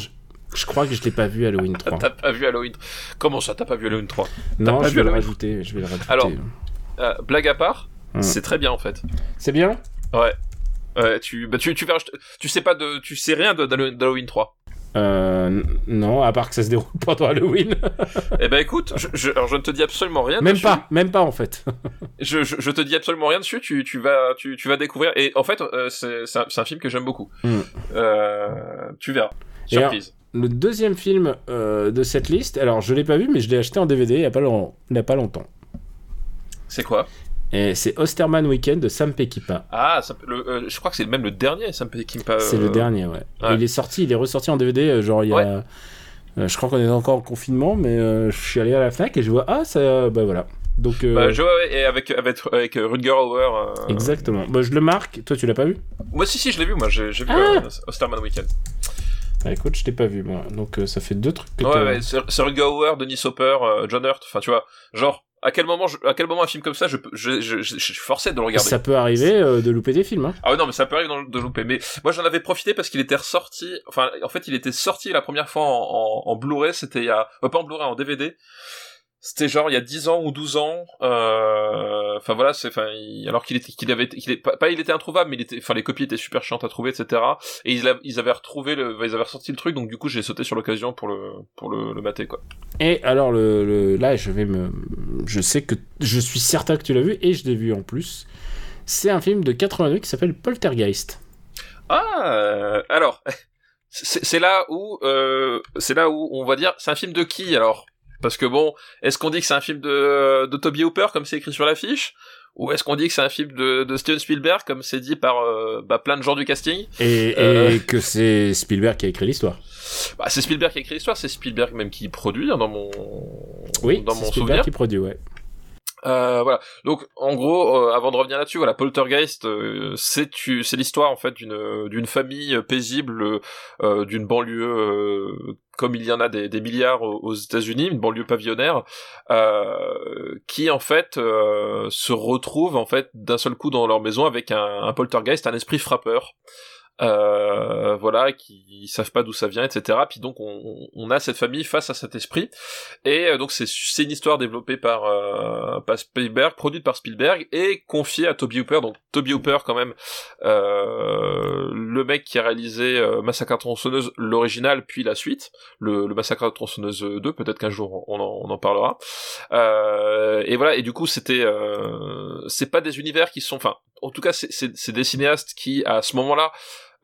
je, crois que je l'ai pas vu Halloween 3. T'as pas vu Halloween Comment ça, t'as pas vu Halloween 3 non, pas je vu vais le Halloween rajouter. Je vais le rajouter. Alors, Euh, Blague à part, Hmm. c'est très bien en fait. c'est bien? Ouais. Ouais, tu, bah, tu, tu verras, tu sais pas de, tu sais rien d'Halloween d'Halloween 3. euh, Non, à part que ça se déroule pendant Halloween. eh ben écoute, je, je, alors je ne te dis absolument rien. même dessus. pas, même pas en fait. Je, je, te dis absolument rien dessus. Tu, tu vas, tu, tu vas découvrir. Et en fait, euh, c'est, un, film que j'aime beaucoup. Hmm. Euh, tu verras. Surprise. Le deuxième film euh, de cette liste, alors je l'ai pas vu, mais je l'ai acheté en DVD il y a pas, long- il y a pas longtemps. C'est quoi? Et c'est Osterman Weekend de Sam Peckinpah. Ah, ça, le, euh, je crois que c'est même le dernier. Me pas. C'est le dernier, ouais. il est sorti, il est ressorti en DVD, euh, genre il y a. Ouais. euh, je crois qu'on est encore en confinement, mais euh, je suis allé à la Fnac et je vois, ah, ça. Bah voilà. Donc. euh, Bah, je, et avec, avec, avec euh, Rutger Hauer. euh, Exactement. Bah, je le marque. Toi, tu l'as pas vu? Moi, si, si, je l'ai vu, moi, j'ai vu Ah euh, Osterman Weekend. Ah, écoute, je t'ai pas vu moi, donc euh, ça fait deux trucs. Que Ouais, ouais, Ser- Sergio Hauer, Denis Hopper, euh, John Hurt, enfin tu vois, genre à quel moment, je- à quel moment un film comme ça, je, je, je, je, suis forcé de le regarder. Ça peut arriver euh, de louper des films. Hein. Ah ouais, non, mais ça peut arriver dans de louper. Mais moi, j'en avais profité parce qu'il était ressorti. Enfin, en fait, il était sorti la première fois en, en, en Blu-ray. C'était il y a, euh, pas en Blu-ray, en DVD. C'était genre il y a 10 ans ou 12 ans. Euh... Enfin voilà, c'est, enfin, il- alors qu'il était, qu'il avait, qu'il est pas, il était introuvable, mais il était, enfin les copies étaient super chiantes à trouver, etc. Et ils, a- ils avaient retrouvé le, ils avaient ressorti le truc, donc du coup j'ai sauté sur l'occasion pour le, pour le, le mater quoi. Et alors le, le- là, je vais me, je sais que je suis certain que tu l'as vu et je l'ai vu en plus. C'est un film de 82 qui s'appelle Poltergeist. Ah, euh, alors, c'est c'est là où, euh, c'est là où on va dire, c'est un film de qui alors? Parce que bon, est-ce qu'on dit que c'est un film de, de Toby Hooper comme c'est écrit sur l'affiche? Ou est-ce qu'on dit que c'est un film de, de Steven Spielberg comme c'est dit par euh, bah, plein de gens du casting? Et, et Euh. que c'est Spielberg qui a écrit l'histoire. bah, C'est Spielberg qui a écrit l'histoire, c'est Spielberg même qui produit hein, dans mon Oui, dans mon Spielberg souvenir. qui produit, ouais. Euh, voilà. Donc en gros, euh, avant de revenir là-dessus, voilà, Poltergeist, euh, c'est c'est l'histoire en fait d'une d'une famille paisible euh, d'une banlieue euh, comme il y en a des, milliards aux, États-Unis, une banlieue pavillonnaire, euh, qui en fait euh, se retrouve en fait d'un seul coup dans leur maison avec un poltergeist, un esprit frappeur. Euh, voilà, qui savent pas d'où ça vient, etc. Puis donc on, on a cette famille face à cet esprit, et euh, donc c'est une histoire développée par euh, Spielberg, produite par Spielberg et confiée à Toby Hooper. Donc Toby Hooper quand même, euh, le mec qui a réalisé euh, Massacre à tronçonneuse l'original puis la suite, le, le Massacre à tronçonneuse 2. Peut-être qu'un jour on en, on en parlera. Et voilà. Et du coup c'était c'est pas des univers qui sont, enfin en tout cas c'est des cinéastes qui à ce moment-là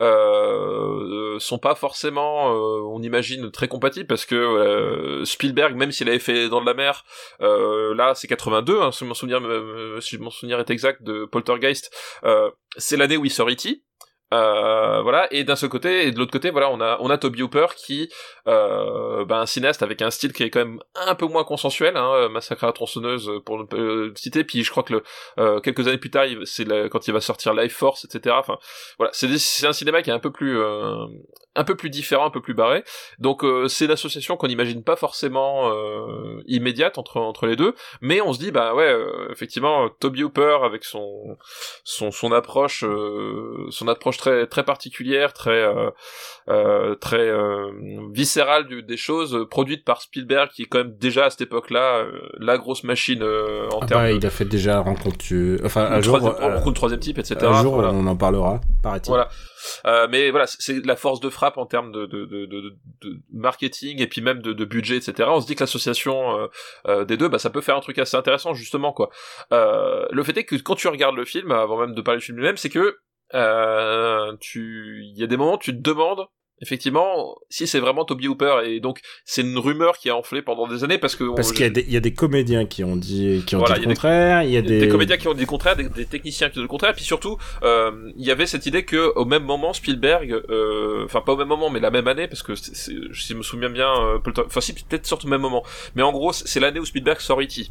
euh, sont pas forcément, euh, on imagine, très compatibles parce que euh, Spielberg, même s'il avait fait Dans de la mer, euh, là c'est 82, hein, si mon souvenir, me- si mon souvenir est exact de Poltergeist, euh, c'est l'année où il sort E.T., euh, voilà et d'un seul côté et de l'autre côté voilà on a on a Toby Hooper qui euh, bah, un cinéaste avec un style qui est quand même un peu moins consensuel hein, Massacre à la tronçonneuse pour ne pas le citer puis je crois que le, euh, quelques années plus tard c'est quand il va sortir Life Force etc enfin voilà c'est c'est un cinéma qui est un peu plus euh, un peu plus différent un peu plus barré. Donc euh, c'est l'association qu'on n'imagine pas forcément euh, immédiate entre entre les deux mais on se dit bah ouais euh, effectivement Toby Hooper avec son son son approche euh, son approche très très particulière très euh, euh, très euh, viscérale du- des choses euh, produite par Spielberg qui est quand même déjà à cette époque-là la grosse machine euh, en Ah termes bah, de il a fait déjà rencontre, enfin un jour, rencontre de troisième type etc un jour voilà. on en parlera, paraît-il. Voilà. Euh, mais voilà, c'est- la force de frappe en termes de, de, de, de, de marketing et puis même de, de budget, etc. On se dit que l'association euh, euh, des deux, bah, ça peut faire un truc assez intéressant justement quoi. Euh, le fait est que quand tu regardes le film, avant même de parler du film lui-même, c'est que tu, il y a des moments tu te demandes effectivement si c'est vraiment Toby Hooper et donc c'est une rumeur qui a enflé pendant des années parce que Parce qu'il y, a des- il y a des comédiens qui ont dit, qui ont Voilà, dit le contraire, il y a des... des, comédiens qui ont dit le contraire, des, des techniciens qui ont dit le contraire, et puis surtout, euh, il y avait cette idée que au même moment, Spielberg, euh, enfin pas au même moment, mais la même année, parce que c'est- c'est- si je me souviens bien, euh, enfin si peut-être surtout au même moment, mais en gros c'est l'année où Spielberg sort E.T.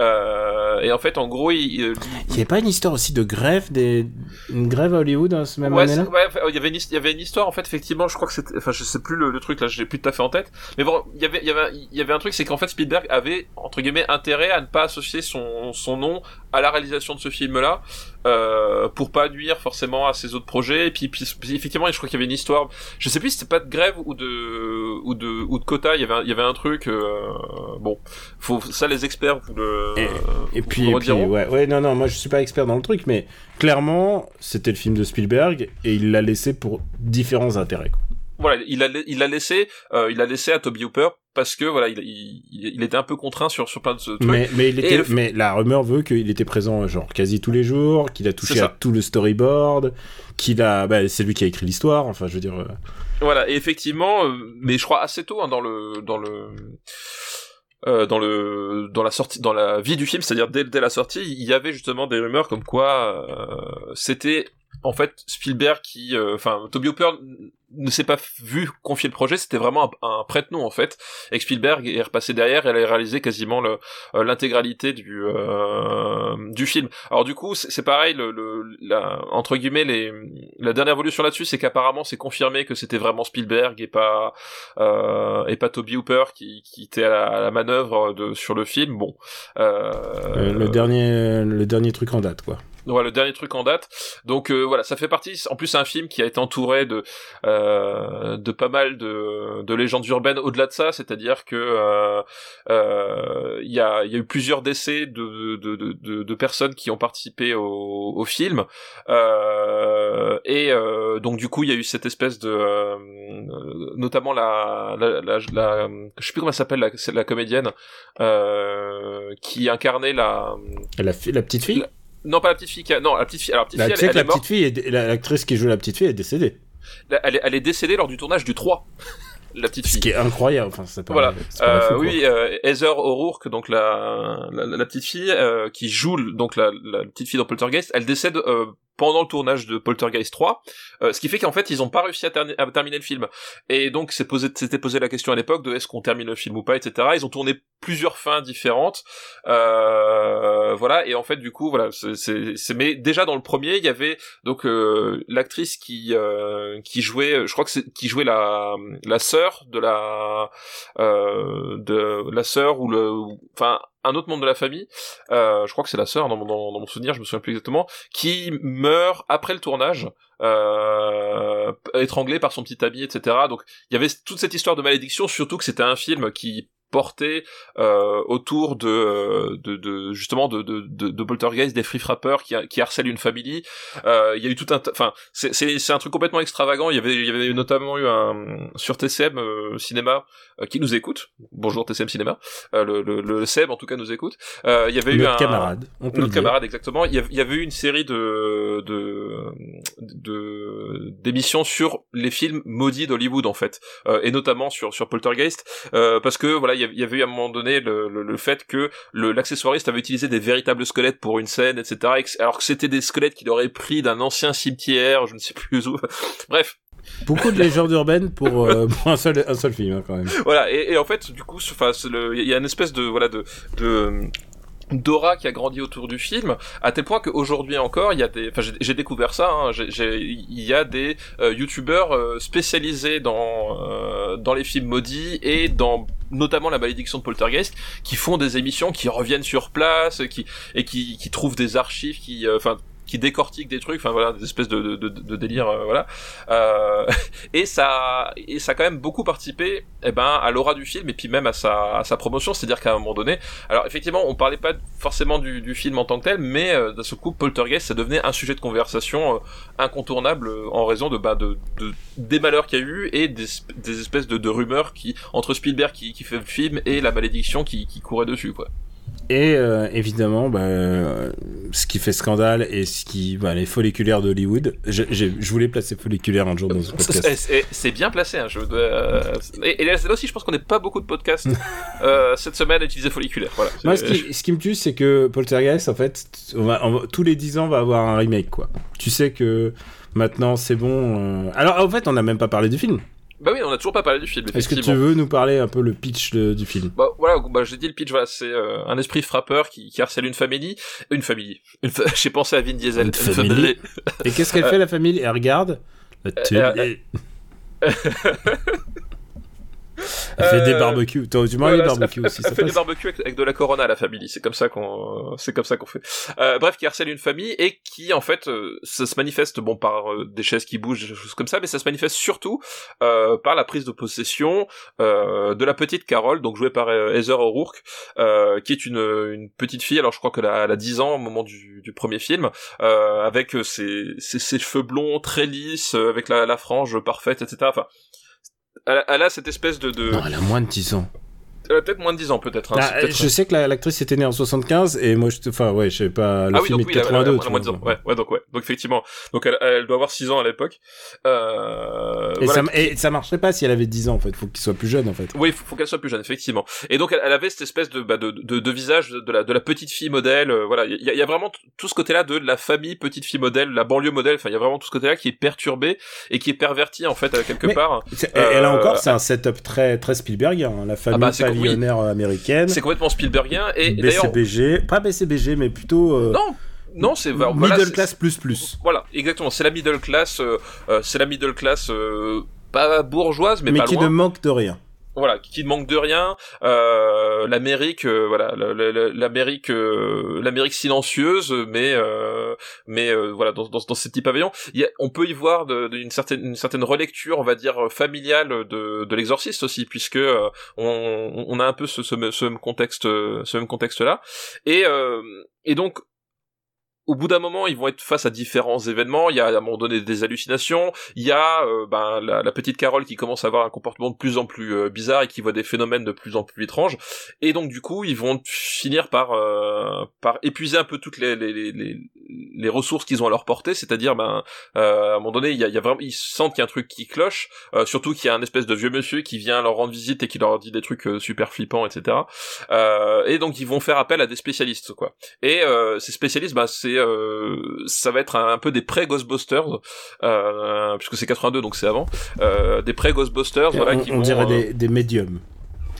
Euh, et en fait, en gros, il, il- Il y avait pas une histoire aussi de grève des, une grève à Hollywood dans ce même Ouais, année-là? c'est- ouais, il y avait une, il y avait une histoire en fait effectivement je crois que c'était enfin je sais plus le, le truc là je l'ai plus tout à fait en tête mais bon il y avait il y avait il y avait un truc c'est qu'en fait Spielberg avait entre guillemets intérêt à ne pas associer son son nom à la réalisation de ce film là euh, pour pas nuire forcément à ses autres projets et puis, puis, puis, effectivement je crois qu'il y avait une histoire je sais plus si c'était pas de grève ou de ou de ou de quota il y avait un, il y avait un truc euh, bon faut ça les experts vous le Et- Et vous puis, le et puis ouais, ouais, non, non, moi je suis pas expert dans le truc, mais clairement, c'était le film de Spielberg et il l'a laissé pour différents intérêts. Quoi. Voilà, il a il l'a laissé euh, il a laissé à Toby Hooper parce que voilà, il, il, il était un peu contraint sur sur plein de trucs. Mais, mais, il était, le- mais la rumeur veut qu'il était présent genre quasi tous les jours, qu'il a touché à tout le storyboard, qu'il a, bah, c'est lui qui a écrit l'histoire. Enfin, je veux dire, euh, Voilà, et effectivement, euh, mais je crois assez tôt hein, dans le dans le euh, dans le dans la sortie dans la vie du film, c'est-à-dire dès, dès la sortie, il y avait justement des rumeurs comme quoi euh, c'était en fait Spielberg qui, euh, enfin Toby Hooper ne s'est pas vu confier le projet, c'était vraiment un, un prête-nom en fait. Et que Spielberg est repassé derrière, et elle a réalisé quasiment euh, l'intégralité du euh, du film. Alors du coup, c'est c'est pareil, le, le la, entre guillemets, les la dernière évolution là-dessus, c'est qu'apparemment c'est confirmé que c'était vraiment Spielberg et pas euh, et pas Toby Hooper qui, qui était à la, à la manœuvre de sur le film. Bon, euh, Euh, le dernier, le dernier truc en date, quoi. Voilà, le dernier truc en date. Donc euh, voilà, ça fait partie. En plus, c'est un film qui a été entouré de euh, de pas mal de, de légendes urbaines. Au-delà de ça, c'est-à-dire que euh, euh, il y a y a eu plusieurs décès de de, de, de, de personnes qui ont participé au, au film. Et donc du coup, il y a eu cette espèce de notamment la la, la, la- je sais plus comment elle s'appelle la, la comédienne qui incarnait la La, la petite fille? Non, pas la petite fille. qui a- Non, la petite fille. Alors, la petite Là, fille, Tu sais elle, que elle la petite fille, est- la- l'actrice qui joue la petite fille est décédée. Elle, est- elle est décédée lors du tournage du 3. la petite Ce fille. qui est incroyable. Enfin, c'est pas, Voilà. pas Euh, fou, oui, euh, Heather O'Rourke, donc la, la, la petite fille euh, qui joue donc la, la petite fille dans Poltergeist, elle décède euh, pendant le tournage de Poltergeist 3, euh, ce qui fait qu'en fait ils ont pas réussi à, terminer le film. Et donc c'était posé la question à l'époque de est-ce qu'on termine le film ou pas, etc. Ils ont tourné plusieurs fins différentes, euh, voilà. Et en fait du coup voilà, c'est, mais déjà dans le premier il y avait donc euh, l'actrice qui euh, qui jouait, je crois que c'est qui jouait la la sœur de la euh, de la sœur ou le enfin un autre membre de la famille euh, je crois que c'est la sœur dans, dans, dans mon souvenir je me souviens plus exactement qui meurt après le tournage euh, étranglé par son petit ami etc donc il y avait toute cette histoire de malédiction surtout que c'était un film qui portait euh, autour de, de, de justement de, de, de, poltergeist des free frappeurs qui, qui harcèlent une famille. Euh, il y a eu tout un enfin c'est un truc complètement extravagant. Il y avait y avait notamment eu un sur TCM euh, cinéma qui nous écoute. Bonjour TCM cinéma euh, le, le, le Seb en tout cas nous écoute. Euh, il y avait eu un camarade. Notre camarade exactement. Il y, avait, il y avait eu une série de de de d'émissions sur les films maudits d'Hollywood en fait. Euh, et notamment sur sur Poltergeist. Euh, parce que voilà il y avait- il y avait eu à un moment donné le, le, le fait que le l'accessoiriste avait utilisé des véritables squelettes pour une scène etc alors que c'était des squelettes qu'il aurait pris d'un ancien cimetière je ne sais plus où. Bref Beaucoup de légendes urbaines pour, euh, pour un, seul, un seul film, hein, quand même. voilà et, en fait du coup il y a une espèce de voilà de de qui a grandi autour du film à tel point qu'aujourd'hui encore il y a des enfin j'ai- découvert ça hein, il y a des euh, youtubeurs euh, spécialisés dans euh, dans les films maudits et dans notamment la malédiction de Poltergeist qui font des émissions qui reviennent sur place qui et qui qui trouvent des archives qui enfin qui décortiquent des trucs, enfin voilà, des espèces de, de, délire, euh, voilà. Euh, et ça, et ça a quand même beaucoup participé, eh ben, à l'aura du film et puis même à sa, promotion, c'est-à-dire qu'à un moment donné, alors effectivement, on parlait pas forcément du, film en tant que tel, mais euh, d'un seul coup, Poltergeist, ça devenait un sujet de conversation euh, incontournable euh, en raison de, bah, de, de des malheurs qu'il y a eu et des, des espèces de rumeurs qui entre Spielberg qui, qui fait le film et la malédiction qui, qui courait dessus, quoi. Et euh, évidemment, bah, euh, ce qui fait scandale et ce qui, bah, les folliculaires d'Hollywood. Je, je voulais placer folliculaire un jour dans ce C'est- podcast. C'est bien placé, hein, je euh, et, et là aussi, je pense qu'on n'est pas beaucoup de podcasts euh, cette semaine à utiliser folliculaire. Voilà. Moi, ce qui, ce qui me tue, c'est que Poltergeist, en fait, on va, on va- tous les 10 ans, va avoir un remake, quoi. Tu sais que maintenant, c'est bon. Alors, en fait, on n'a même pas parlé du film. Bah oui, on a toujours pas parlé du film. Est-ce que tu veux nous parler un peu le pitch de- du film? Bah voilà, bah, j'ai dit le pitch, voilà, c'est euh, un esprit frappeur qui, qui harcèle une famille, une famille. Fa- J'ai pensé à Vin Diesel. Une famille. Et qu'est-ce qu'elle fait, la famille? Elle regarde la télé. Elle fait des Euh, barbecues. Toi, tu manges des barbecues aussi. elle ça fait des barbecues avec, de la Corona à la famille. C'est comme ça qu'on, c'est comme ça qu'on fait. Euh, bref, qui harcèle une famille et qui en fait, euh, ça se manifeste bon par des chaises qui bougent, des choses comme ça, mais ça se manifeste surtout euh, par la prise de possession euh, de la petite Carole, donc jouée par Heather O'Rourke, euh, qui est une, une petite fille. Alors je crois qu'elle a, elle a 10 ans au moment du, du premier film, euh, avec ses, ses, ses cheveux blonds très lisses, avec la, la frange parfaite, etc. Enfin. Elle, a- elle a cette espèce de, de... Non, elle a moins de 10 ans. Elle a peut-être moins de 10 ans, peut-être. hein, Ah, peut-être- je sais que la- l'actrice était née en 75 et moi, je, enfin, ouais, je sais pas, le ah oui, film donc est oui, de elle a- elle a- 82. elle a moins de 10 vois. ans. Ouais, ouais, donc ouais. Donc effectivement. Donc elle, elle doit avoir 6 ans à l'époque. Euh, Et, voilà. ça, et ça marcherait pas si elle avait 10 ans, en fait. Faut qu'il soit plus jeune, en fait. Oui, faut, faut qu'elle soit plus jeune, effectivement. Et donc elle, elle avait cette espèce de, bah, de, de, de visage de la, de la petite fille modèle. euh, voilà, il y a, il y a vraiment tout ce côté-là de la famille petite fille modèle, la banlieue modèle. Enfin, il y a vraiment tout ce côté-là qui est perturbé et qui est perverti en fait euh, quelque Mais- part. A Euh, encore, c'est un setup très, très Spielbergien. hein, La famille bah, oui. pavillonnaire américaine. C'est complètement Spielbergien et BCBG, pas BCBG, mais plutôt euh, non, non, c'est middle class plus plus. Voilà, exactement. C'est la middle class. euh, euh, c'est la middle class. euh, pas bourgeoise, mais, Mais, pas qui loin. ne manque de rien. Voilà qui ne manque de rien. Euh, l'Amérique euh, voilà l'Amérique euh, l'Amérique silencieuse mais euh, mais voilà dans, dans, dans ces petits pavillons. Il y a, on peut y voir de- une certaine une certaine relecture on va dire familiale de, de l'exorciste aussi puisque on, on a un peu ce, ce, ce même contexte ce même contexte là et et donc au bout d'un moment, ils vont être face à différents événements. Il y a à un moment donné des hallucinations. Il y a euh, ben, la, petite Carole qui commence à avoir un comportement de plus en plus euh, bizarre et qui voit des phénomènes de plus en plus étranges. Et donc du coup, ils vont finir par euh, par épuiser un peu toutes les les, les, les, ressources qu'ils ont à leur portée. C'est-à-dire, ben euh, à un moment donné, il y a, il y a vraiment, ils sentent qu'il y a un truc qui cloche. surtout qu'il y a un espèce de vieux monsieur qui vient leur rendre visite et qui leur dit des trucs super flippants, etc. Et donc ils vont faire appel à des spécialistes, quoi. Et ces spécialistes, bah, c'est, euh, ça va être un, un peu des pré-Ghostbusters, euh, puisque c'est 82, donc c'est avant, euh, des pré-Ghostbusters, voilà, on, qui on vont, dirait euh, des, des médiums.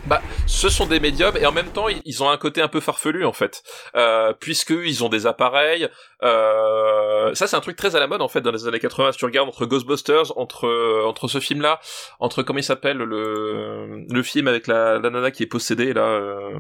bah, ce sont des médiums et en même temps ils- ont un côté un peu farfelu en fait, euh, puisque ils ont des appareils. Euh, ça c'est un truc très à la mode en fait dans les années 80. Si tu regardes entre Ghostbusters, entre entre ce film-là, entre comment il s'appelle le le film avec la, la nana qui est possédée là, euh,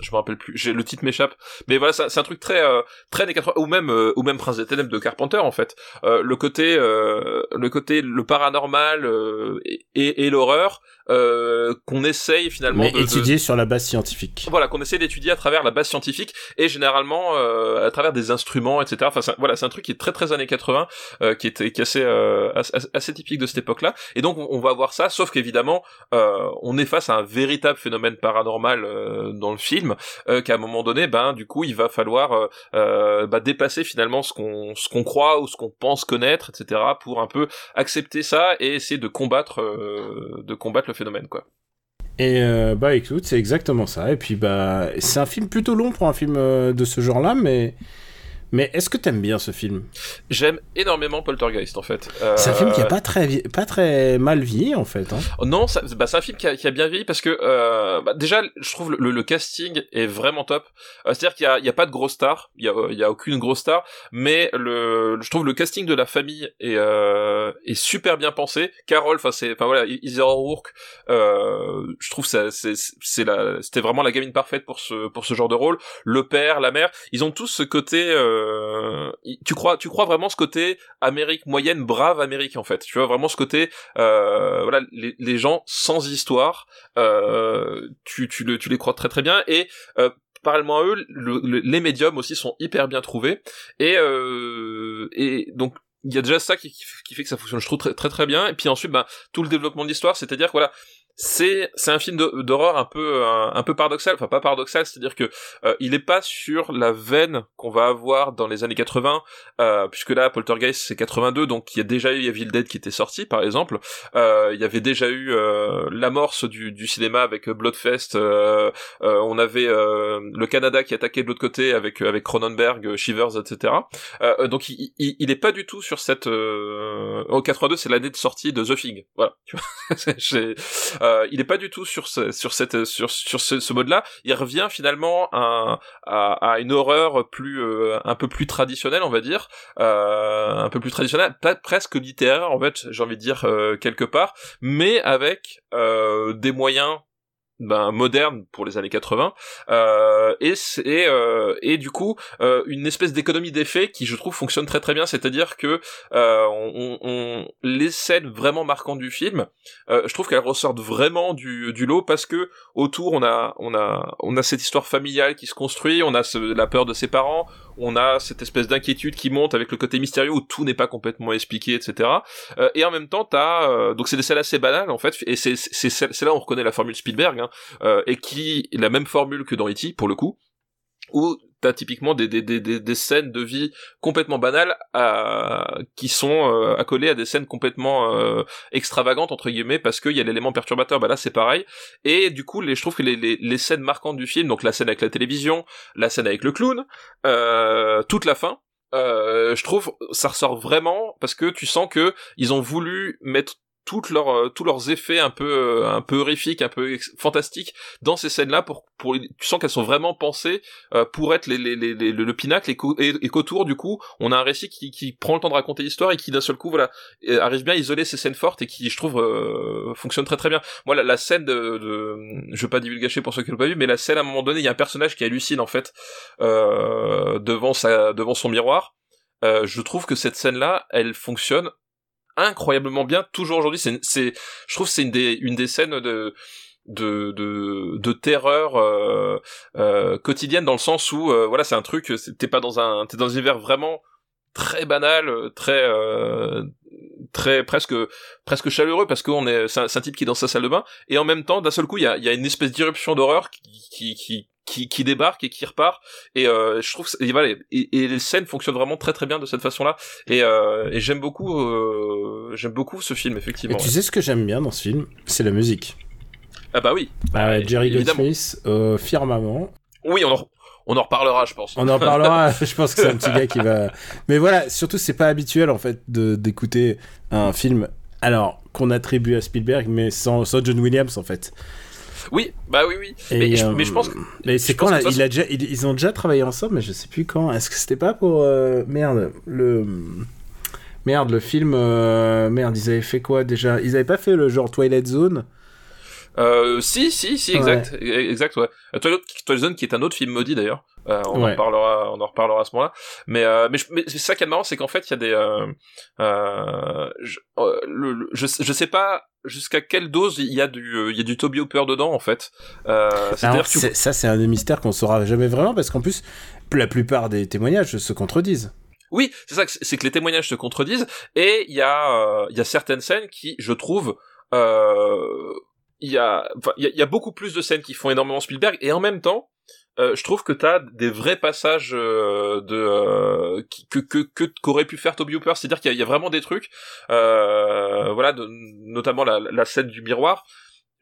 je me rappelle plus. J'ai le titre m'échappe. Mais voilà, c'est un truc très euh, très années 80 ou même euh, ou même Prince des Ténèbres de Carpenter en fait. Euh, le côté euh, le côté le paranormal euh, et, et, et l'horreur euh, qu'on essaye finalement Mais de, de- étudié sur la base scientifique. voilà qu'on essaie d'étudier à travers la base scientifique et généralement euh, à travers des instruments etc enfin voilà c'est un truc qui est très très années 80 euh, qui est, qui est assez, euh, assez assez typique de cette époque là et donc on, on va voir ça sauf qu'évidemment euh, on est face à un véritable phénomène paranormal euh, dans le film euh, qu'à un moment donné ben du coup il va falloir euh, euh, bah, dépasser finalement ce qu'on ce qu'on croit ou ce qu'on pense connaître etc pour un peu accepter ça et essayer de combattre de combattre le phénomène quoi Et bah écoute, c'est exactement ça. Et puis bah c'est un film plutôt long pour un film de ce genre-là, mais mais est-ce que t'aimes bien ce film? J'aime énormément Poltergeist en fait. C'est un film qui a Euh, pas très vie- pas très mal vieilli en fait. Hein. Non, ça- bah, c'est un film qui a, qui a bien vieilli parce que euh, bah, déjà, je trouve le, le casting est vraiment top. Euh, C'est-à-dire qu'il y a, il y a pas de grosse star, il y a, il y a aucune grosse star, mais le, je trouve le casting de la famille est, euh, est super bien pensé. Carole, enfin c'est, enfin voilà, O'Rourke, euh, je trouve ça, c'est, c'est la, c'était vraiment la gamine parfaite pour ce, pour ce genre de rôle. Le père, la mère, ils ont tous ce côté, euh, tu crois, tu crois vraiment ce côté Amérique moyenne, brave Amérique en fait. Tu vois vraiment ce côté euh, voilà les, gens sans histoire euh, tu tu le tu les crois très très bien. Et parallèlement à eux le- le- les médiums aussi sont hyper bien trouvés. Et donc il y a déjà ça qui, fait que ça fonctionne je trouve très très bien. Et puis ensuite bah tout le développement de l'histoire c'est-à-dire que voilà c'est c'est un film d'horreur un peu un, un peu paradoxal enfin pas paradoxal c'est-à-dire que euh, il est pas sur la veine qu'on va avoir dans les années 80 euh, puisque là Poltergeist c'est 82 donc il y a déjà eu Evil Dead qui était sorti par exemple. Euh, il y avait déjà eu euh, l'amorce du, du cinéma avec euh, Bloodfest euh, euh, on avait euh, le Canada qui attaquait de l'autre côté avec avec Cronenberg euh, Shivers etc euh, donc il, il, il est pas du tout sur cette euh... en 82 c'est l'année de sortie de The Thing. Voilà euh, il est pas du tout sur ce, sur cette sur sur ce, ce mode là il revient finalement à, à, à une horreur plus euh, un peu plus traditionnelle on va dire euh, un peu plus traditionnelle presque littéraire en fait j'ai envie de dire euh, quelque part mais avec euh, des moyens ben, modernes pour les années 80 euh, et c'est euh, et du coup euh, une espèce d'économie d'effet qui je trouve fonctionne très très bien. C'est-à-dire que euh, on, on- les scènes vraiment marquantes du film euh, je trouve qu'elles ressortent vraiment du, du lot parce que autour on a on a on a cette histoire familiale qui se construit on a la peur de ses parents on a cette espèce d'inquiétude qui monte avec le côté mystérieux où tout n'est pas complètement expliqué, etc. Euh, et en même temps, t'as euh, donc c'est des scènes assez banales en fait, et c'est c'est là où on reconnaît la formule Spielberg, hein, euh, et qui la même formule que dans E.T. pour le coup, où t'as typiquement des, des, des, des, scènes de vie complètement banales qui sont euh, accolées à des scènes complètement euh, extravagantes entre guillemets parce qu'il y a l'élément perturbateur. Bah là c'est pareil. Et du coup les, je trouve que les, les, les, scènes marquantes du film donc la scène avec la télévision la scène avec le clown euh, toute la fin euh, je trouve ça ressort vraiment parce que tu sens que ils ont voulu mettre toutes leurs euh, tous leurs effets un peu euh, un peu horrifiques, un peu fantastiques dans ces scènes-là pour pour tu sens qu'elles sont vraiment pensées euh, pour être les, les, les, le pinacle et, qu'autour du coup on a un récit qui, qui prend le temps de raconter l'histoire et qui d'un seul coup voilà arrive bien à isoler ces scènes fortes et qui je trouve fonctionne très très bien. Moi la, la scène de, de je veux pas divulgacher pour ceux qui l'ont pas vu mais la scène à un moment donné il y a un personnage qui hallucine en fait devant sa devant son miroir. je trouve que cette scène là elle fonctionne incroyablement bien toujours aujourd'hui. C'est je trouve c'est une des une des scènes de de de, de terreur euh, euh, quotidienne dans le sens où euh, voilà c'est un truc t'es pas dans un t'es dans un univers vraiment très banal très euh, très presque presque chaleureux parce qu'on est c'est un, un, type qui est dans sa salle de bain et en même temps d'un seul coup il y a, y a une espèce d'irruption d'horreur qui, qui, qui qui, qui débarque et qui repart et euh, je trouve et, voilà, et, et, les scènes fonctionnent vraiment très très bien de cette façon là et, euh, et j'aime beaucoup euh, j'aime beaucoup ce film effectivement et tu sais ce que j'aime bien dans ce film? C'est la musique ah bah oui bah, Jerry Goldsmith Firmament oui on en, on en reparlera, je pense. On en reparlera. je pense que c'est un petit gars qui va. Mais voilà, surtout c'est pas habituel en fait d'écouter un film alors qu'on attribue à Spielberg, mais sans, sans John Williams en fait. Oui, bah oui, oui. mais, je, mais, je, pense que. Mais c'est quand là, il a déjà, ils, ont déjà travaillé ensemble, mais je sais plus quand. Est-ce que c'était pas pour. Euh, merde, le. Merde, le film. Euh, merde, ils avaient fait quoi déjà? Ils avaient pas fait le genre Twilight Zone? Euh, si, si, si, exact, e-, exact, ouais. Twilight Zone qui est un autre film maudit d'ailleurs. Euh, on en parlera, on en reparlera à ce moment-là. Mais, euh, mais, mais c'est ça qui est marrant, c'est qu'en fait, il y a des, euh, euh je, euh, le, je, je sais pas jusqu'à quelle dose il y a du, il y a du Toby Hooper dedans en fait. Alors, Ça, c'est un des mystères qu'on saura jamais vraiment parce qu'en plus, la plupart des témoignages se contredisent. Oui, c'est ça, c'est que les témoignages se contredisent et il y a, il y a certaines scènes qui, je trouve, il y a, il y a beaucoup plus de scènes qui font énormément Spielberg et en même temps euh, je trouve que t'as des vrais passages euh, de euh, que que qu'aurait pu faire Toby Hooper, c'est-à-dire qu'il y, a vraiment des trucs, voilà, notamment la, la scène du miroir.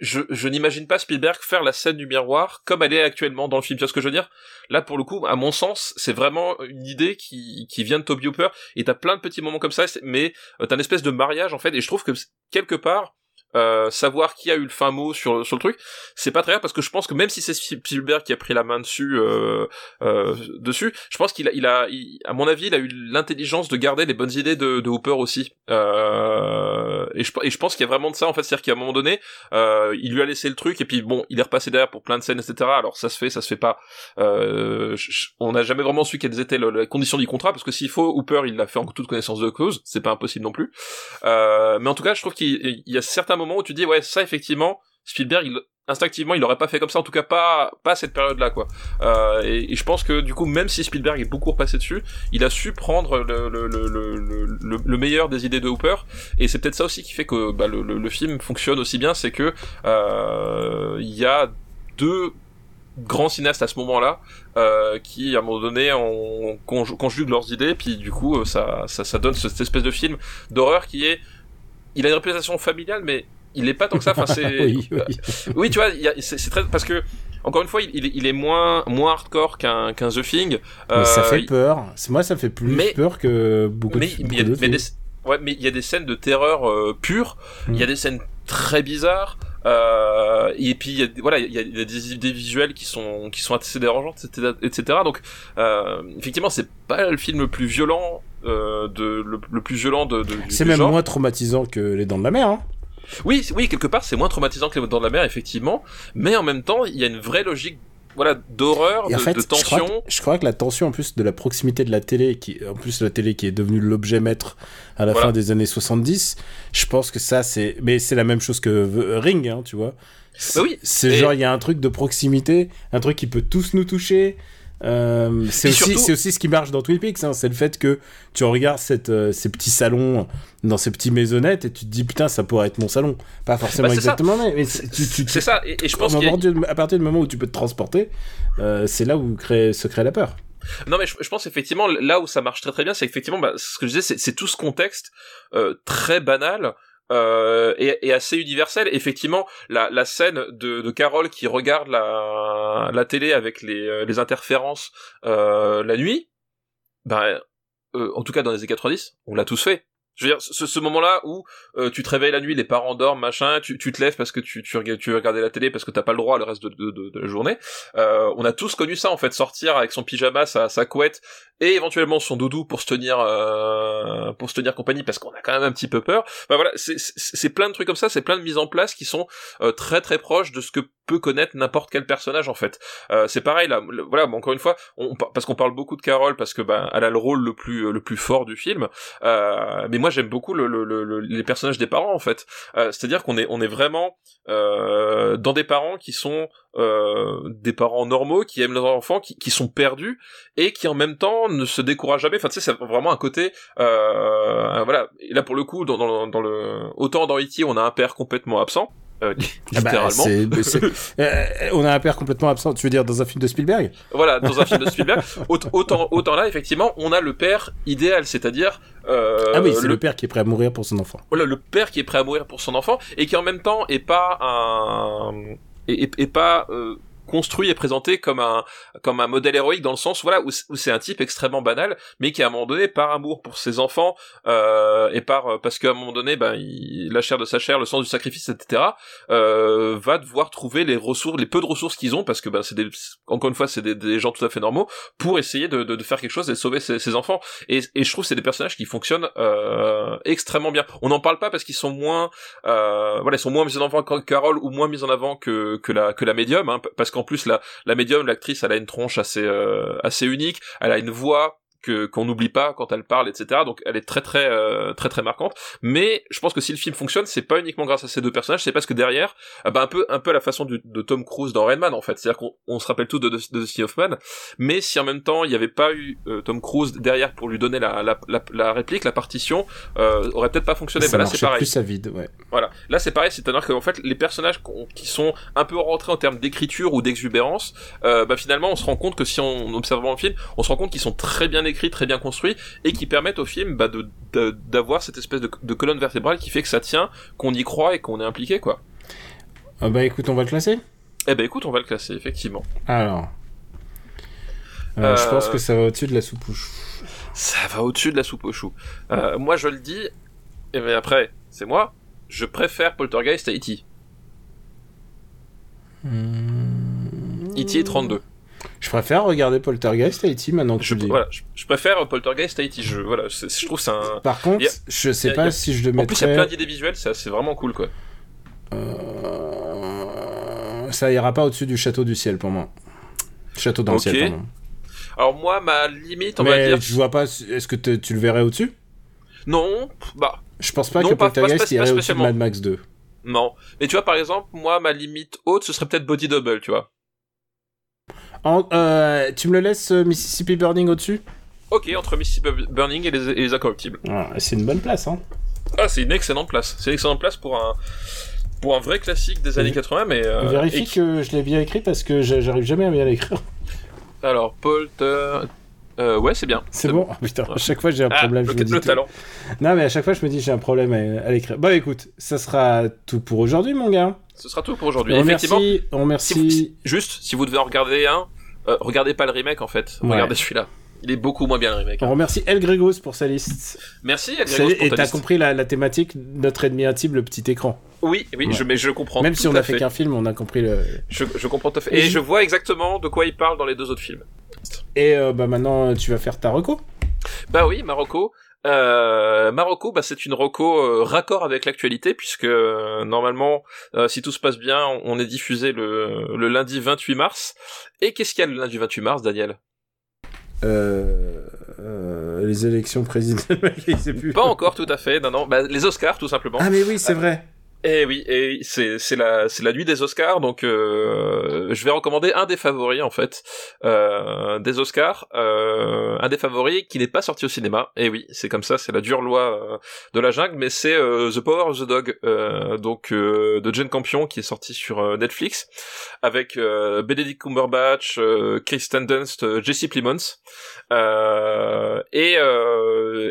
Je, je n'imagine pas Spielberg faire la scène du miroir comme elle est actuellement dans le film. Tu vois ce que je veux dire? Là, pour le coup, à mon sens, c'est vraiment une idée qui, qui vient de Toby Hooper. Et t'as plein de petits moments comme ça, mais t'as une espèce de mariage en fait. Et je trouve que quelque part, euh, savoir qui a eu le fin mot sur sur le truc, c'est pas très grave parce que je pense que même si c'est Spielberg qui a pris la main dessus euh, euh, dessus, je pense qu'il a il a à mon avis il a eu l'intelligence de garder les bonnes idées de, de Hooper aussi. Euh, et je et je pense qu'il y a vraiment de ça en fait, c'est-à-dire qu'à un moment donné, euh, il lui a laissé le truc et puis bon, il est repassé derrière pour plein de scènes etc. Alors ça se fait, ça se fait pas. on n'a jamais vraiment su quelles étaient les conditions du contrat parce que s'il faut Hooper il l'a fait en toute connaissance de cause, c'est pas impossible non plus. mais en tout cas, je trouve qu'il y a certains moment où tu dis ouais ça effectivement Spielberg instinctivement il aurait pas fait comme ça en tout cas pas pas à cette période là quoi. Euh, et, je pense que du coup même si Spielberg est beaucoup repassé dessus il a su prendre le, le, le, le meilleur des idées de Hooper. Et c'est peut-être ça aussi qui fait que bah, le, film fonctionne aussi bien c'est que euh, il y a deux grands cinéastes à ce moment-là euh, qui à un moment donné on conjuguent leurs idées puis du coup ça, ça donne cette espèce de film d'horreur qui est il a une réputation familiale, mais il est pas tant que ça. Enfin, c'est. oui, oui. oui, tu vois, c'est très parce que encore une fois, il, il est moins moins hardcore qu'un qu'un The Thing. Mais ça fait peur. Moi, ça fait plus peur que beaucoup mais, de. Mais, il mais des, ouais, mais il y a des scènes de terreur euh, pure. Il y a mm. des scènes très bizarres. Euh, et puis il y a, voilà, il y a, des idées visuelles qui sont qui sont assez dérangeantes, etc. etc. Donc euh, effectivement, c'est pas le film le plus violent euh, de le, plus violent de. de c'est même moins traumatisant que Les Dents de la Mer. Hein oui, oui, quelque part, c'est moins traumatisant que Les Dents de la Mer, effectivement. Mais en même temps, il y a une vraie logique voilà d'horreur, de, en fait, de, tension. Je crois, que, je crois, que, la tension en plus de la proximité de la télé, qui en plus la télé qui est devenue l'objet maître à la fin des années 70, je pense que ça c'est, mais c'est la même chose que Ring, hein, tu vois. Bah oui. C'est genre il y a un truc de proximité, un truc qui peut tous nous toucher. Euh, c'est aussi, surtout- aussi ce qui marche dans Twin Peaks, hein, c'est le fait que tu regardes cette, euh, ces petits salons dans ces petits maisonnettes et tu te dis putain ça pourrait être mon salon, pas forcément Bah, ça. exactement, mais, mais c'est- ça, et, et je pense à, qu'il y a- partir du- moment où tu peux te transporter, euh, c'est là où crée, se crée la peur. Non mais je, je pense effectivement là où ça marche très très bien, c'est effectivement bah, ce que je disais, c'est- c'est tout ce contexte euh, très banal. Euh, et, assez universel. Effectivement, la, la scène de, de Carole qui regarde la, la télé avec les, euh, les interférences euh, la nuit, ben, euh, en tout cas dans les années 90, on l'a tous fait. Je veux dire, ce, ce moment-là où euh, tu te réveilles la nuit, les parents dorment, machin, tu, tu te lèves parce que tu, tu, tu veux regarder la télé parce que t'as pas le droit le reste de, de, de, de la journée. Euh, on a tous connu ça en fait, sortir avec son pyjama, sa, sa couette et éventuellement son doudou pour se tenir euh, pour se tenir compagnie parce qu'on a quand même un petit peu peur. Bah voilà, c'est- plein de trucs comme ça, c'est plein de mises en place qui sont euh, très très proches de ce que peut connaître n'importe quel personnage en fait. Euh, c'est pareil là, voilà, bon, encore une fois, on, parce qu'on parle beaucoup de Carole parce que bah elle a le rôle le plus le plus fort du film. Euh, mais moi j'aime beaucoup le, le- le- le- les personnages des parents en fait. Euh, C'est-à-dire qu'on est on est vraiment euh, dans des parents qui sont euh, des parents normaux qui aiment leurs enfants, qui, qui sont perdus et qui en même temps ne se découragent jamais. Enfin, tu sais, c'est vraiment un côté, euh, voilà. Et là, pour le coup, dans, dans, dans le, autant dans E.T., on a un père complètement absent, euh, Ah bah, littéralement. euh, on a un père complètement absent, tu veux dire dans un film de Spielberg? Voilà, dans un film de Spielberg. Aut- Autant, autant là, effectivement, on a le père idéal, c'est-à-dire euh, Ah oui, c'est le le... père qui est prêt à mourir pour son enfant. voilà, le père qui est prêt à mourir pour son enfant et qui en même temps est pas un est pas euh, construit et présenté comme un comme un modèle héroïque dans le sens voilà où, c'est un type extrêmement banal mais qui à un moment donné par amour pour ses enfants euh, et par euh, parce qu'à un moment donné ben il, la chair de sa chair le sens du sacrifice etc euh, va devoir trouver les ressources les peu de ressources qu'ils ont parce que ben c'est encore une fois c'est des, gens tout à fait normaux pour essayer de, de, de faire quelque chose et de sauver ses, ses enfants. Et, et je trouve que c'est des personnages qui fonctionnent euh, extrêmement bien. On n'en parle pas parce qu'ils sont moins euh, voilà ils sont moins mis en avant que Carole ou moins mis en avant que que la que la médium hein, parce qu'en plus la la médium l'actrice elle a une tronche assez euh, assez unique. Elle a une voix que qu'on n'oublie pas quand elle parle etc. Donc elle est très très euh, très très marquante. Mais je pense que si le film fonctionne c'est pas uniquement grâce à ces deux personnages c'est parce que derrière ah bah, un peu un peu à la façon du- de Tom Cruise dans Rain Man en fait. C'est à dire qu'on on se rappelle tout de, de, de Dustin Hoffman mais si en même temps il n'y avait pas eu euh, Tom Cruise derrière pour lui donner la la, la, la réplique la partition euh, aurait peut-être pas fonctionné. Ça bah là c'est pareil. plus à vide, ouais. voilà. Là, c'est pareil, c'est-à-dire qu'en fait, les personnages qui sont un peu rentrés en termes d'écriture ou d'exubérance, euh, bah finalement, on se rend compte que si on observe le film, on se rend compte qu'ils sont très bien écrits, très bien construits, et qui permettent au film bah, de d'avoir cette espèce de, de colonne vertébrale qui fait que ça tient, qu'on y croit et qu'on est impliqué, quoi. Ah bah écoute, on va le classer? Eh ben, écoute, on va le classer, effectivement. Alors. Euh, Je Euh, pense que ça va au-dessus de la soupe aux choux. Ça va au-dessus de la soupe aux choux. Euh, moi, je le dis, et bien après, c'est moi, je préfère Poltergeist à E.T. Hmm. E.T. 32. Je préfère regarder Poltergeist E.T. maintenant que Je, tu dis. voilà, je, je préfère Poltergeist E.T. Je, voilà, je trouve c'est un... Par contre, a- je sais a- pas a- si je le En plus, il y a mettrais... plein d'idées visuelles, c'est vraiment cool, quoi. Euh, Ça ira pas au-dessus du château du ciel pour moi. Château dans le ciel, pardon. Alors moi, ma limite, on va Mais dire... je vois pas, est-ce que te- tu le verrais au-dessus? Non, bah, Je pense pas Non, que pas- pas Poltergeist spé- irait pas au-dessus de. Mad Max 2. non. Mais tu vois, par exemple, moi, ma limite haute, ce serait peut-être Body Double, tu vois. En- euh, tu me le laisses euh, Mississippi Burning au-dessus Ok, entre Mississippi Burning et les, et les Incorruptibles. Ah, C'est une bonne place, hein. Ah, c'est une excellente place. C'est une excellente place pour un... Pour un vrai classique des années 80, mais... euh, Vérifie et que je l'ai bien écrit parce que j'a- j'arrive jamais à bien l'écrire. Alors, Polter... Euh, ouais, c'est bien. C'est bon Ah, Putain, à chaque fois j'ai un Ah, problème. le, je me dis le talent. Non, mais à chaque fois je me dis j'ai un problème à, à l'écrire. Bon, écoute, ça sera tout pour aujourd'hui, mon gars. Ce sera tout pour aujourd'hui. On Effectivement, remercie, on si vous- remercie. juste, si vous devez en regarder un, euh, regardez pas le remake, en fait. Ouais. Regardez celui-là. Il est beaucoup moins bien, le remake. On remercie El Grégos pour sa liste. Merci, C'est- Gross, pour Et ta t'as liste. compris la, la thématique, notre ennemi intime, le petit écran. Oui, oui, Ouais. je, mais je comprends. Même tout si on à a fait qu'un film, on a compris le. Je, je comprends tout à fait. Et Et je- je vois exactement de quoi il parle dans les deux autres films. Et euh, bah maintenant, tu vas faire ta reco. Bah oui, Marocco. Euh, Marocco, bah c'est une reco euh, raccord avec l'actualité puisque euh, normalement, euh, si tout se passe bien, on, est diffusé le, le lundi 28 mars. Et qu'est-ce qu'il y a le lundi 28 mars, Daniel? Euh, euh, les élections présidentielles, il sait plus. Pas encore, tout à fait. Non, non. Bah, les Oscars, tout simplement. Ah mais oui, c'est vrai. Et oui, et c'est c'est la c'est la nuit des Oscars, donc euh, je vais recommander un des favoris en fait euh, des Oscars, euh, un des favoris qui n'est pas sorti au cinéma. Et oui, c'est comme ça, c'est la dure loi euh, de la jungle, mais c'est euh, The Power of the Dog, euh, donc de Jane Campion qui est sorti sur Netflix avec Benedict Cumberbatch, Kristen Dunst, Jesse Plemons, et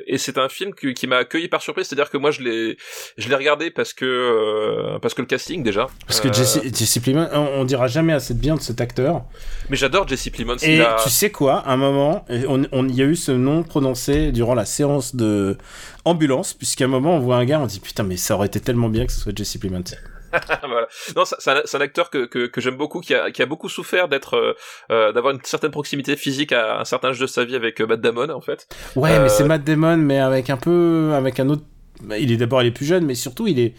et c'est un film qui, qui m'a accueilli par surprise, c'est-à-dire que moi je l'ai je l'ai regardé parce que euh, parce que le casting déjà. Parce que Jesse, euh, Jesse Plemons, on, dira jamais assez de bien de cet acteur. Mais j'adore Jesse Plemons. Et tu sais quoi, à un moment, on, y a eu ce nom prononcé durant la séance de ambulance, puisqu'à un moment on voit un gars, on dit putain mais ça aurait été tellement bien que ce soit Jesse Plemons. voilà. Non, c'est un, un, acteur que, que, que j'aime beaucoup, qui a, qui a beaucoup souffert d'être, euh, d'avoir une certaine proximité physique à un certain âge de sa vie avec Matt Damon, en fait. Ouais, mais c'est Matt Damon, mais avec un peu, avec un autre. Il est d'abord il est plus jeune, mais surtout il est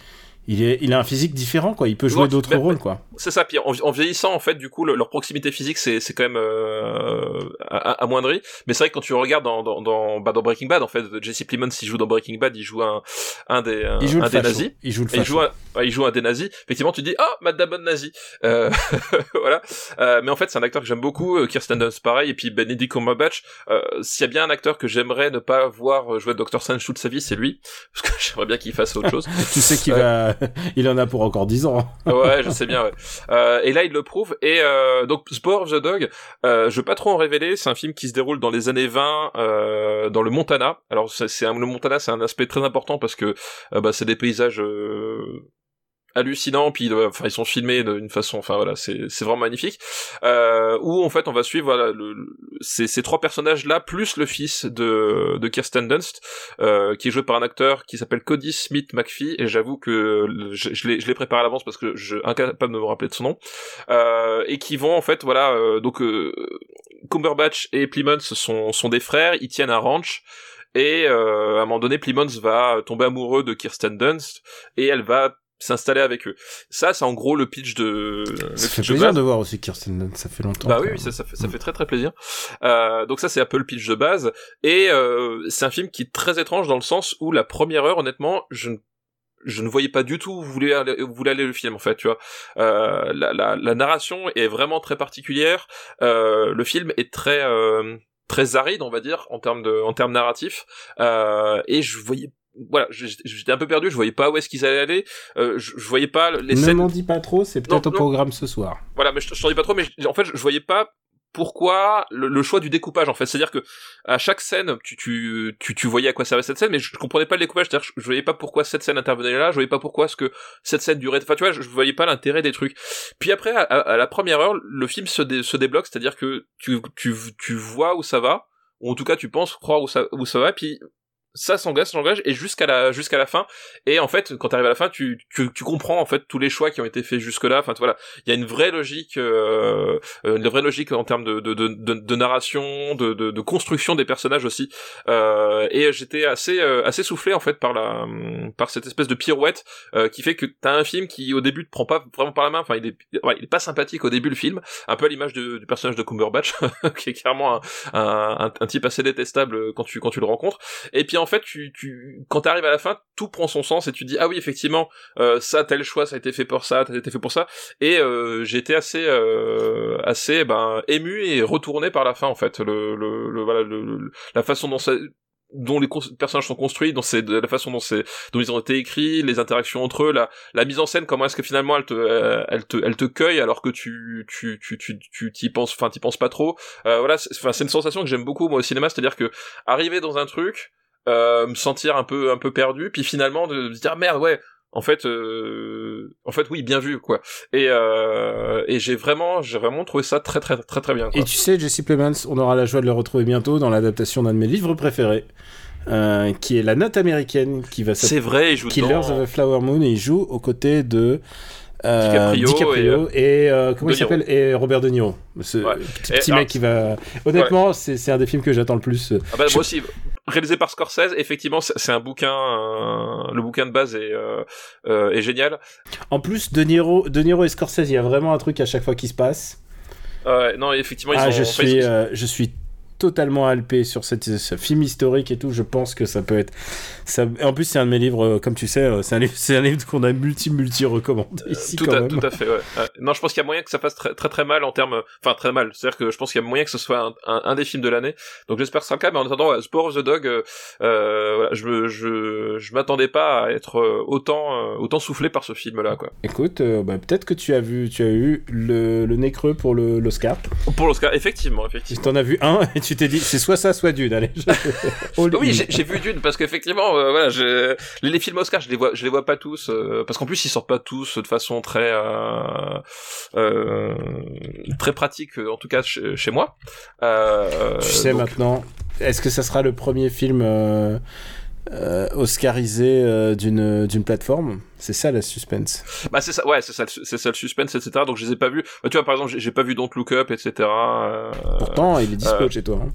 il, est, il a un physique différent, quoi. Il peut jouer d'autres rôles, quoi. C'est ça. Puis en, vieillissant, en fait, du coup, leur proximité physique, c'est, c'est quand même euh, amoindri. Mais c'est vrai que quand tu regardes dans, dans, dans, bah, dans Breaking Bad, en fait, Jesse Plemons, il joue dans Breaking Bad, il joue un, un des, un, il joue un des nazis. Il joue le il joue, un, il joue un des nazis. Effectivement, tu dis, ah, oh, Matt Damon nazi. Euh, voilà. Euh, mais en fait, c'est un acteur que j'aime beaucoup. Euh, Kirsten Dunst, pareil. Et puis Benedict Cumberbatch. Euh, s'il y a bien un acteur que j'aimerais ne pas voir jouer Dr. Strange toute sa vie, c'est lui. Parce que j'aimerais bien qu'il fasse autre chose. tu sais qu'il va, il en a pour encore 10 ans. ouais, je sais bien. Ouais. Euh, et là, il le prouve. Et euh, donc, Sport of the Dog, euh, je veux pas trop en révéler. C'est un film qui se déroule dans les années 20 euh, dans le Montana. Alors, c'est le Montana, c'est un aspect très important parce que euh, bah, c'est des paysages hallucinant puis enfin ils sont filmés d'une façon enfin voilà c'est c'est vraiment magnifique. Euh, où en fait on va suivre voilà le, ces, ces trois personnages là plus le fils de de Kirsten Dunst euh, qui est joué par un acteur qui s'appelle Cody Smith McPhee et j'avoue que je, l'ai je l'ai préparé à l'avance parce que je incapable de me rappeler de son nom. Euh, et qui vont en fait voilà euh, donc euh, Cumberbatch et Plymouth sont sont des frères ils tiennent un ranch et euh, à un moment donné, Plymouth va tomber amoureux de Kirsten Dunst et elle va s'installer avec eux. Ça, c'est en gros le pitch de. Ça fait plaisir de, voir aussi Kirsten Dunst, ça fait longtemps. Bah oui, ça, ça, fait, ça fait très très plaisir. Euh, donc ça, c'est un peu le pitch de base, et euh, c'est un film qui est très étrange dans le sens où la première heure, honnêtement, je ne je ne voyais pas du tout où voulait aller, où voulait aller le film en fait tu vois euh, la, la, la, narration est vraiment très particulière euh, le film est très euh, très aride on va dire en termes de en termes narratifs euh, et je voyais voilà, j'étais un peu perdu, je voyais pas où est-ce qu'ils allaient aller, euh, je, je, voyais pas les ne scènes. Ne m'en dis pas trop, c'est peut-être au programme ce soir. Voilà, mais je, je t'en dis pas trop, mais en fait, je, je voyais pas pourquoi le, choix du découpage en fait. C'est à dire que à chaque scène tu, tu tu tu voyais à quoi servait cette scène mais je, comprenais pas le découpage. C'est à dire je, je, voyais pas pourquoi cette scène intervenait là je voyais pas pourquoi ce que cette scène durait. Enfin tu vois je, je voyais pas l'intérêt des trucs. Puis après à, à, la première heure le film se, dé, se débloque. C'est à dire que tu tu tu vois où ça va ou en tout cas tu penses croire où ça où ça va. Puis ça s'engage, s'engage et jusqu'à la jusqu'à la fin. Et en fait, quand tu arrives à la fin, tu, tu, tu comprends en fait tous les choix qui ont été faits jusque là. Enfin voilà, il y a une vraie logique, euh, euh, une vraie logique en termes de de, de, de, narration, de, de, construction des personnages aussi. Euh, et j'étais assez euh, assez soufflé en fait par la par cette espèce de pirouette euh, qui fait que t'as un film qui au début te prend pas vraiment par la main. Enfin, il est il est pas sympathique au début le film, un peu à l'image du personnage de Cumberbatch, qui est clairement un, un, un, type assez détestable quand tu quand tu le rencontres. Et puis fait, tu, tu, quand t'arrives à la fin, tout prend son sens et tu dis ah oui effectivement euh, ça tel choix ça a été fait pour ça, ça a été fait pour ça et euh, été assez euh, assez ben ému et retourné par la fin en fait le, le, voilà la façon dont les personnages sont construits, dont c'est la façon dont c'est dont ils ont été écrits, les interactions entre eux, la mise en scène, comment est-ce que finalement elle te euh, elle te elle te cueille alors que tu tu tu tu tu t'y penses enfin t'y penses pas trop. Euh, voilà, c'est une sensation que j'aime beaucoup moi au cinéma, c'est-à-dire que arriver dans un truc me sentir un peu un peu perdu puis finalement de, se dire merde ouais en fait euh, en fait oui bien vu quoi. Et euh, et j'ai vraiment j'ai vraiment trouvé ça très très très très bien et tu sais Jesse Plemons on aura la joie de le retrouver bientôt dans l'adaptation d'un de mes livres préférés qui est la note américaine qui va c'est vrai il joue Killers of a Flower Moon et il joue aux côtés de euh, DiCaprio, et, euh, comment il s'appelle et Robert De Niro. Ce petit, mec qui va honnêtement c'est un des films que j'attends le plus. Ah bah, moi aussi. Réalisé par Scorsese effectivement c'est un bouquin le bouquin de base est, euh, est génial. En plus De Niro, de Niro et Scorsese il y a vraiment un truc à chaque fois qui se passe. Non effectivement ils ah, je suis je suis totalement alpé sur cette, ce film historique et tout. Je pense que ça peut être. Ça... En plus, c'est un de mes livres, euh, comme tu sais, euh, c'est un livre, c'est un livre qu'on a multi multi recommandé ici tout, quand à, même. tout à fait, ouais. Non, je pense qu'il y a moyen que ça fasse très très, très mal en termes, enfin très mal. C'est-à-dire que je pense qu'il y a moyen que ce soit un, un, un des films de l'année. Donc j'espère que ce sera le cas. Mais en attendant, ouais, Sport of the Dog, euh, euh, voilà, je me- je je m'attendais pas à être euh, autant euh, autant soufflé par ce film-là, quoi. Écoute, euh, bah, peut-être que tu as vu, tu as eu le, le nez creux pour le- l'Oscar. Pour l'Oscar, effectivement, Tu effectivement. t'en as vu un et tu t'es dit, c'est soit ça, soit Dune. Allez. je- Oui, j'ai vu Dune parce qu'effectivement, euh, voilà, je... les, les films Oscar, je les vois, je les vois pas tous euh, parce qu'en plus ils sortent pas tous de façon très euh, euh, très pratique, euh, en tout cas chez, chez moi. Euh, Tu sais donc- maintenant, est-ce que ça sera le premier film euh, oscarisé euh, d'une d'une plateforme C'est ça la suspense. Bah c'est ça, ouais, c'est ça, c'est ça le suspense, etc. Donc je les ai pas vus. Bah, tu vois, par exemple, j'ai- pas vu Don't Look Up, etc. euh, Pourtant, il est dispo euh, chez toi. hein.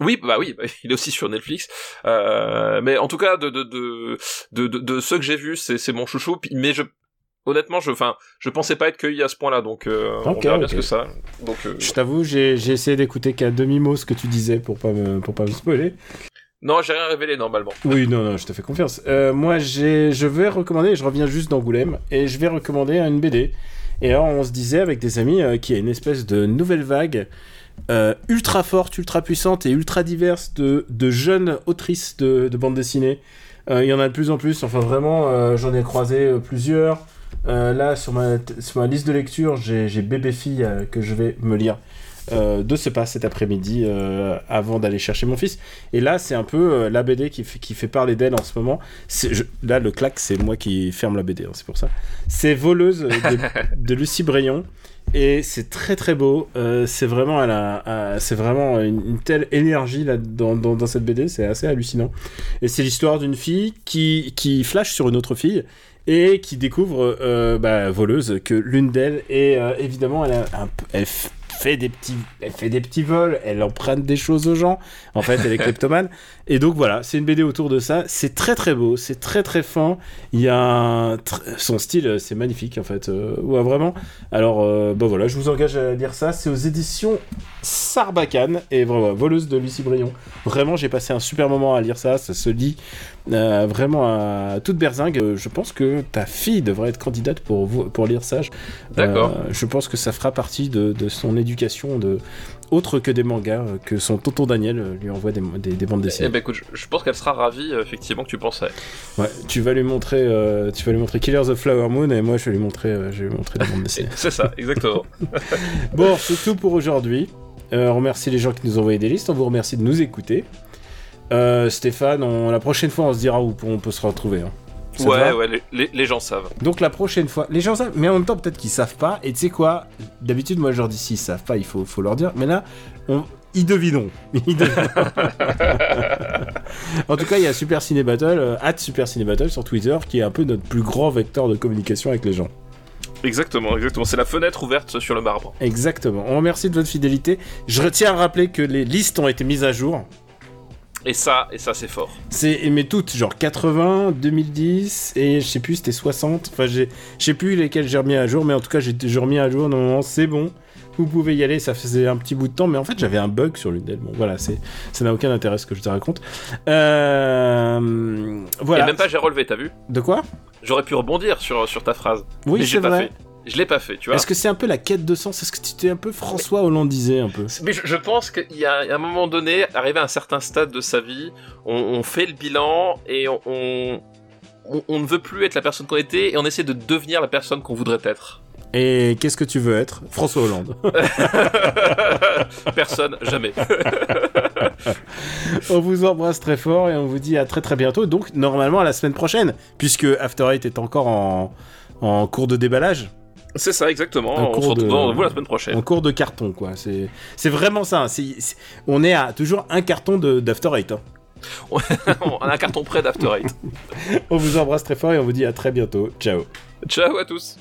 Oui, bah oui, bah, il est aussi sur Netflix. Euh, mais en tout cas, de de de de, de, de ceux que j'ai vus, c'est c'est mon chouchou. Mais je honnêtement, je enfin, je pensais pas être cueilli à ce point-là, donc euh, on Ok, verra bien ce que ça. Donc euh, Je t'avoue, j'ai j'ai essayé d'écouter qu'à demi-mot ce que tu disais pour pas me, pour pas me spoiler. Non, j'ai rien révélé normalement. Oui, non, non, je te fais confiance. Euh, moi, je vais recommander, je reviens juste d'Angoulême, et je vais recommander une BD. Et alors, on se disait avec des amis euh, qu'il y a une espèce de nouvelle vague euh, ultra forte, ultra puissante et ultra diverse de, de jeunes autrices de, de bande dessinée. Euh, Il y en a de plus en plus, enfin vraiment, j'en ai croisé plusieurs. Là, sur ma, sur ma liste de lecture, j'ai Bébé Fille que je vais me lire de ce pas cet après-midi euh, avant d'aller chercher mon fils. Et là, c'est un peu euh, la BD qui fait, qui fait parler d'elle en ce moment. Là, le clac, c'est moi qui ferme la BD, hein, c'est pour ça. C'est Voleuse de, Lucie Brayon. Et c'est très très beau. Euh, c'est vraiment, elle c'est vraiment une, telle énergie là dans, dans, cette BD, c'est assez hallucinant. Et c'est l'histoire d'une fille qui, qui flash sur une autre fille et qui découvre, euh, bah, voleuse, que l'une d'elles est euh, évidemment, elle, a un elle fait des petits, elle fait des petits vols, elle emprunte des choses aux gens. En fait, elle est kleptomane. Et donc voilà, c'est une BD autour de ça. C'est très très beau, c'est très très fin. Il y a un son style, euh, c'est magnifique en fait. Euh, ouais, vraiment. Alors, euh, bah voilà, je vous engage à lire ça. C'est aux éditions Sarbacane et voilà, voleuse de Lucie Brion. Vraiment, j'ai passé un super moment à lire ça. Ça se lit euh, vraiment à toute berzingue. Euh, Je pense que ta fille devrait être candidate pour, pour lire ça. Je- D'accord. euh, je pense que ça fera partie de, de son éducation, de autre que des mangas, euh, que son tonton Daniel lui envoie des, des, des bandes Eh dessinées. ben écoute, je, je pense qu'elle sera ravie effectivement que tu pensais. Ouais, tu vas lui montrer, euh, tu vas lui montrer Killers of Flower Moon et moi je vais lui montrer, je vais lui montrer des bandes dessinées. C'est ça, exactement. Bon, c'est tout pour aujourd'hui. On remercie les gens qui nous ont envoyé des listes. On vous remercie de nous écouter. Euh, Stéphane, on- la prochaine fois, on se dira où on peut se retrouver. hein. Ouais, ouais, les, gens savent. Donc la prochaine fois, les gens savent, mais en même temps peut-être qu'ils savent pas. Et tu sais quoi? D'habitude, moi je leur dis s'ils savent pas, il faut, faut leur dire. Mais là, on- ils devineront. Ils devineront. en tout cas, il y a Super Ciné Battle, euh, at Super Ciné Battle sur Twitter, qui est un peu notre plus grand vecteur de communication avec les gens. Exactement, exactement. C'est la fenêtre ouverte sur le marbre. Exactement. On remercie de votre fidélité. Je retiens à rappeler que les listes ont été mises à jour. Et ça, et ça c'est fort. C'est mais toutes, genre 80, 2010 et je sais plus c'était 60. Enfin j'ai je sais plus lesquelles j'ai remis à jour, mais en tout cas j'ai remis à jour. Normalement c'est bon. Vous pouvez y aller. Ça faisait un petit bout de temps, mais en fait j'avais un bug sur l'une d'elles. Bon voilà, c'est ça n'a aucun intérêt ce que je te raconte. Euh, voilà. Et même pas j'ai relevé, t'as vu? De quoi? J'aurais pu rebondir sur, sur ta phrase. Oui c'est pas vrai. fait. Je l'ai pas fait, tu vois. Est-ce que c'est un peu la quête de sens? Est-ce que tu t'es un peu François Hollandisé un peu? Mais je, je pense qu'il y a un moment donné, arrivé à un certain stade de sa vie, on, on fait le bilan et on- on ne veut plus être la personne qu'on était et on essaie de devenir la personne qu'on voudrait être. Et qu'est-ce que tu veux être? François Hollande. personne, jamais. On vous embrasse très fort et on vous dit à très très bientôt. Donc normalement à la semaine prochaine, puisque After Eight est encore en, en cours de déballage, C'est ça, exactement. Un On se retrouve de- voit la semaine prochaine. en cours de carton quoi. C'est vraiment ça. on est à toujours un carton de d'After Eight. hein. on a un carton prêt d'After Eight. On vous embrasse très fort et on vous dit à très bientôt. Ciao. Ciao à tous.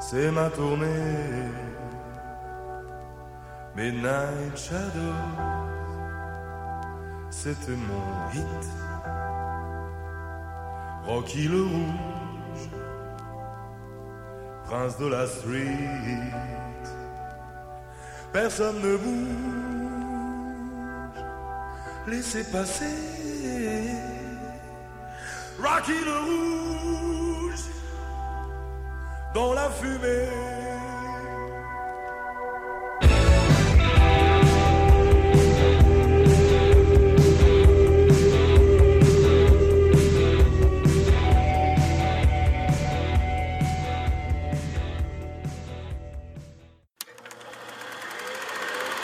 C'est ma tournée. Midnight Shadows, c'était mon hit. Rocky le rouge, prince de la street. Personne ne bouge, laissez passer. Rocky le rouge, dans la fumée.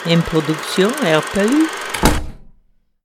Une production RPU.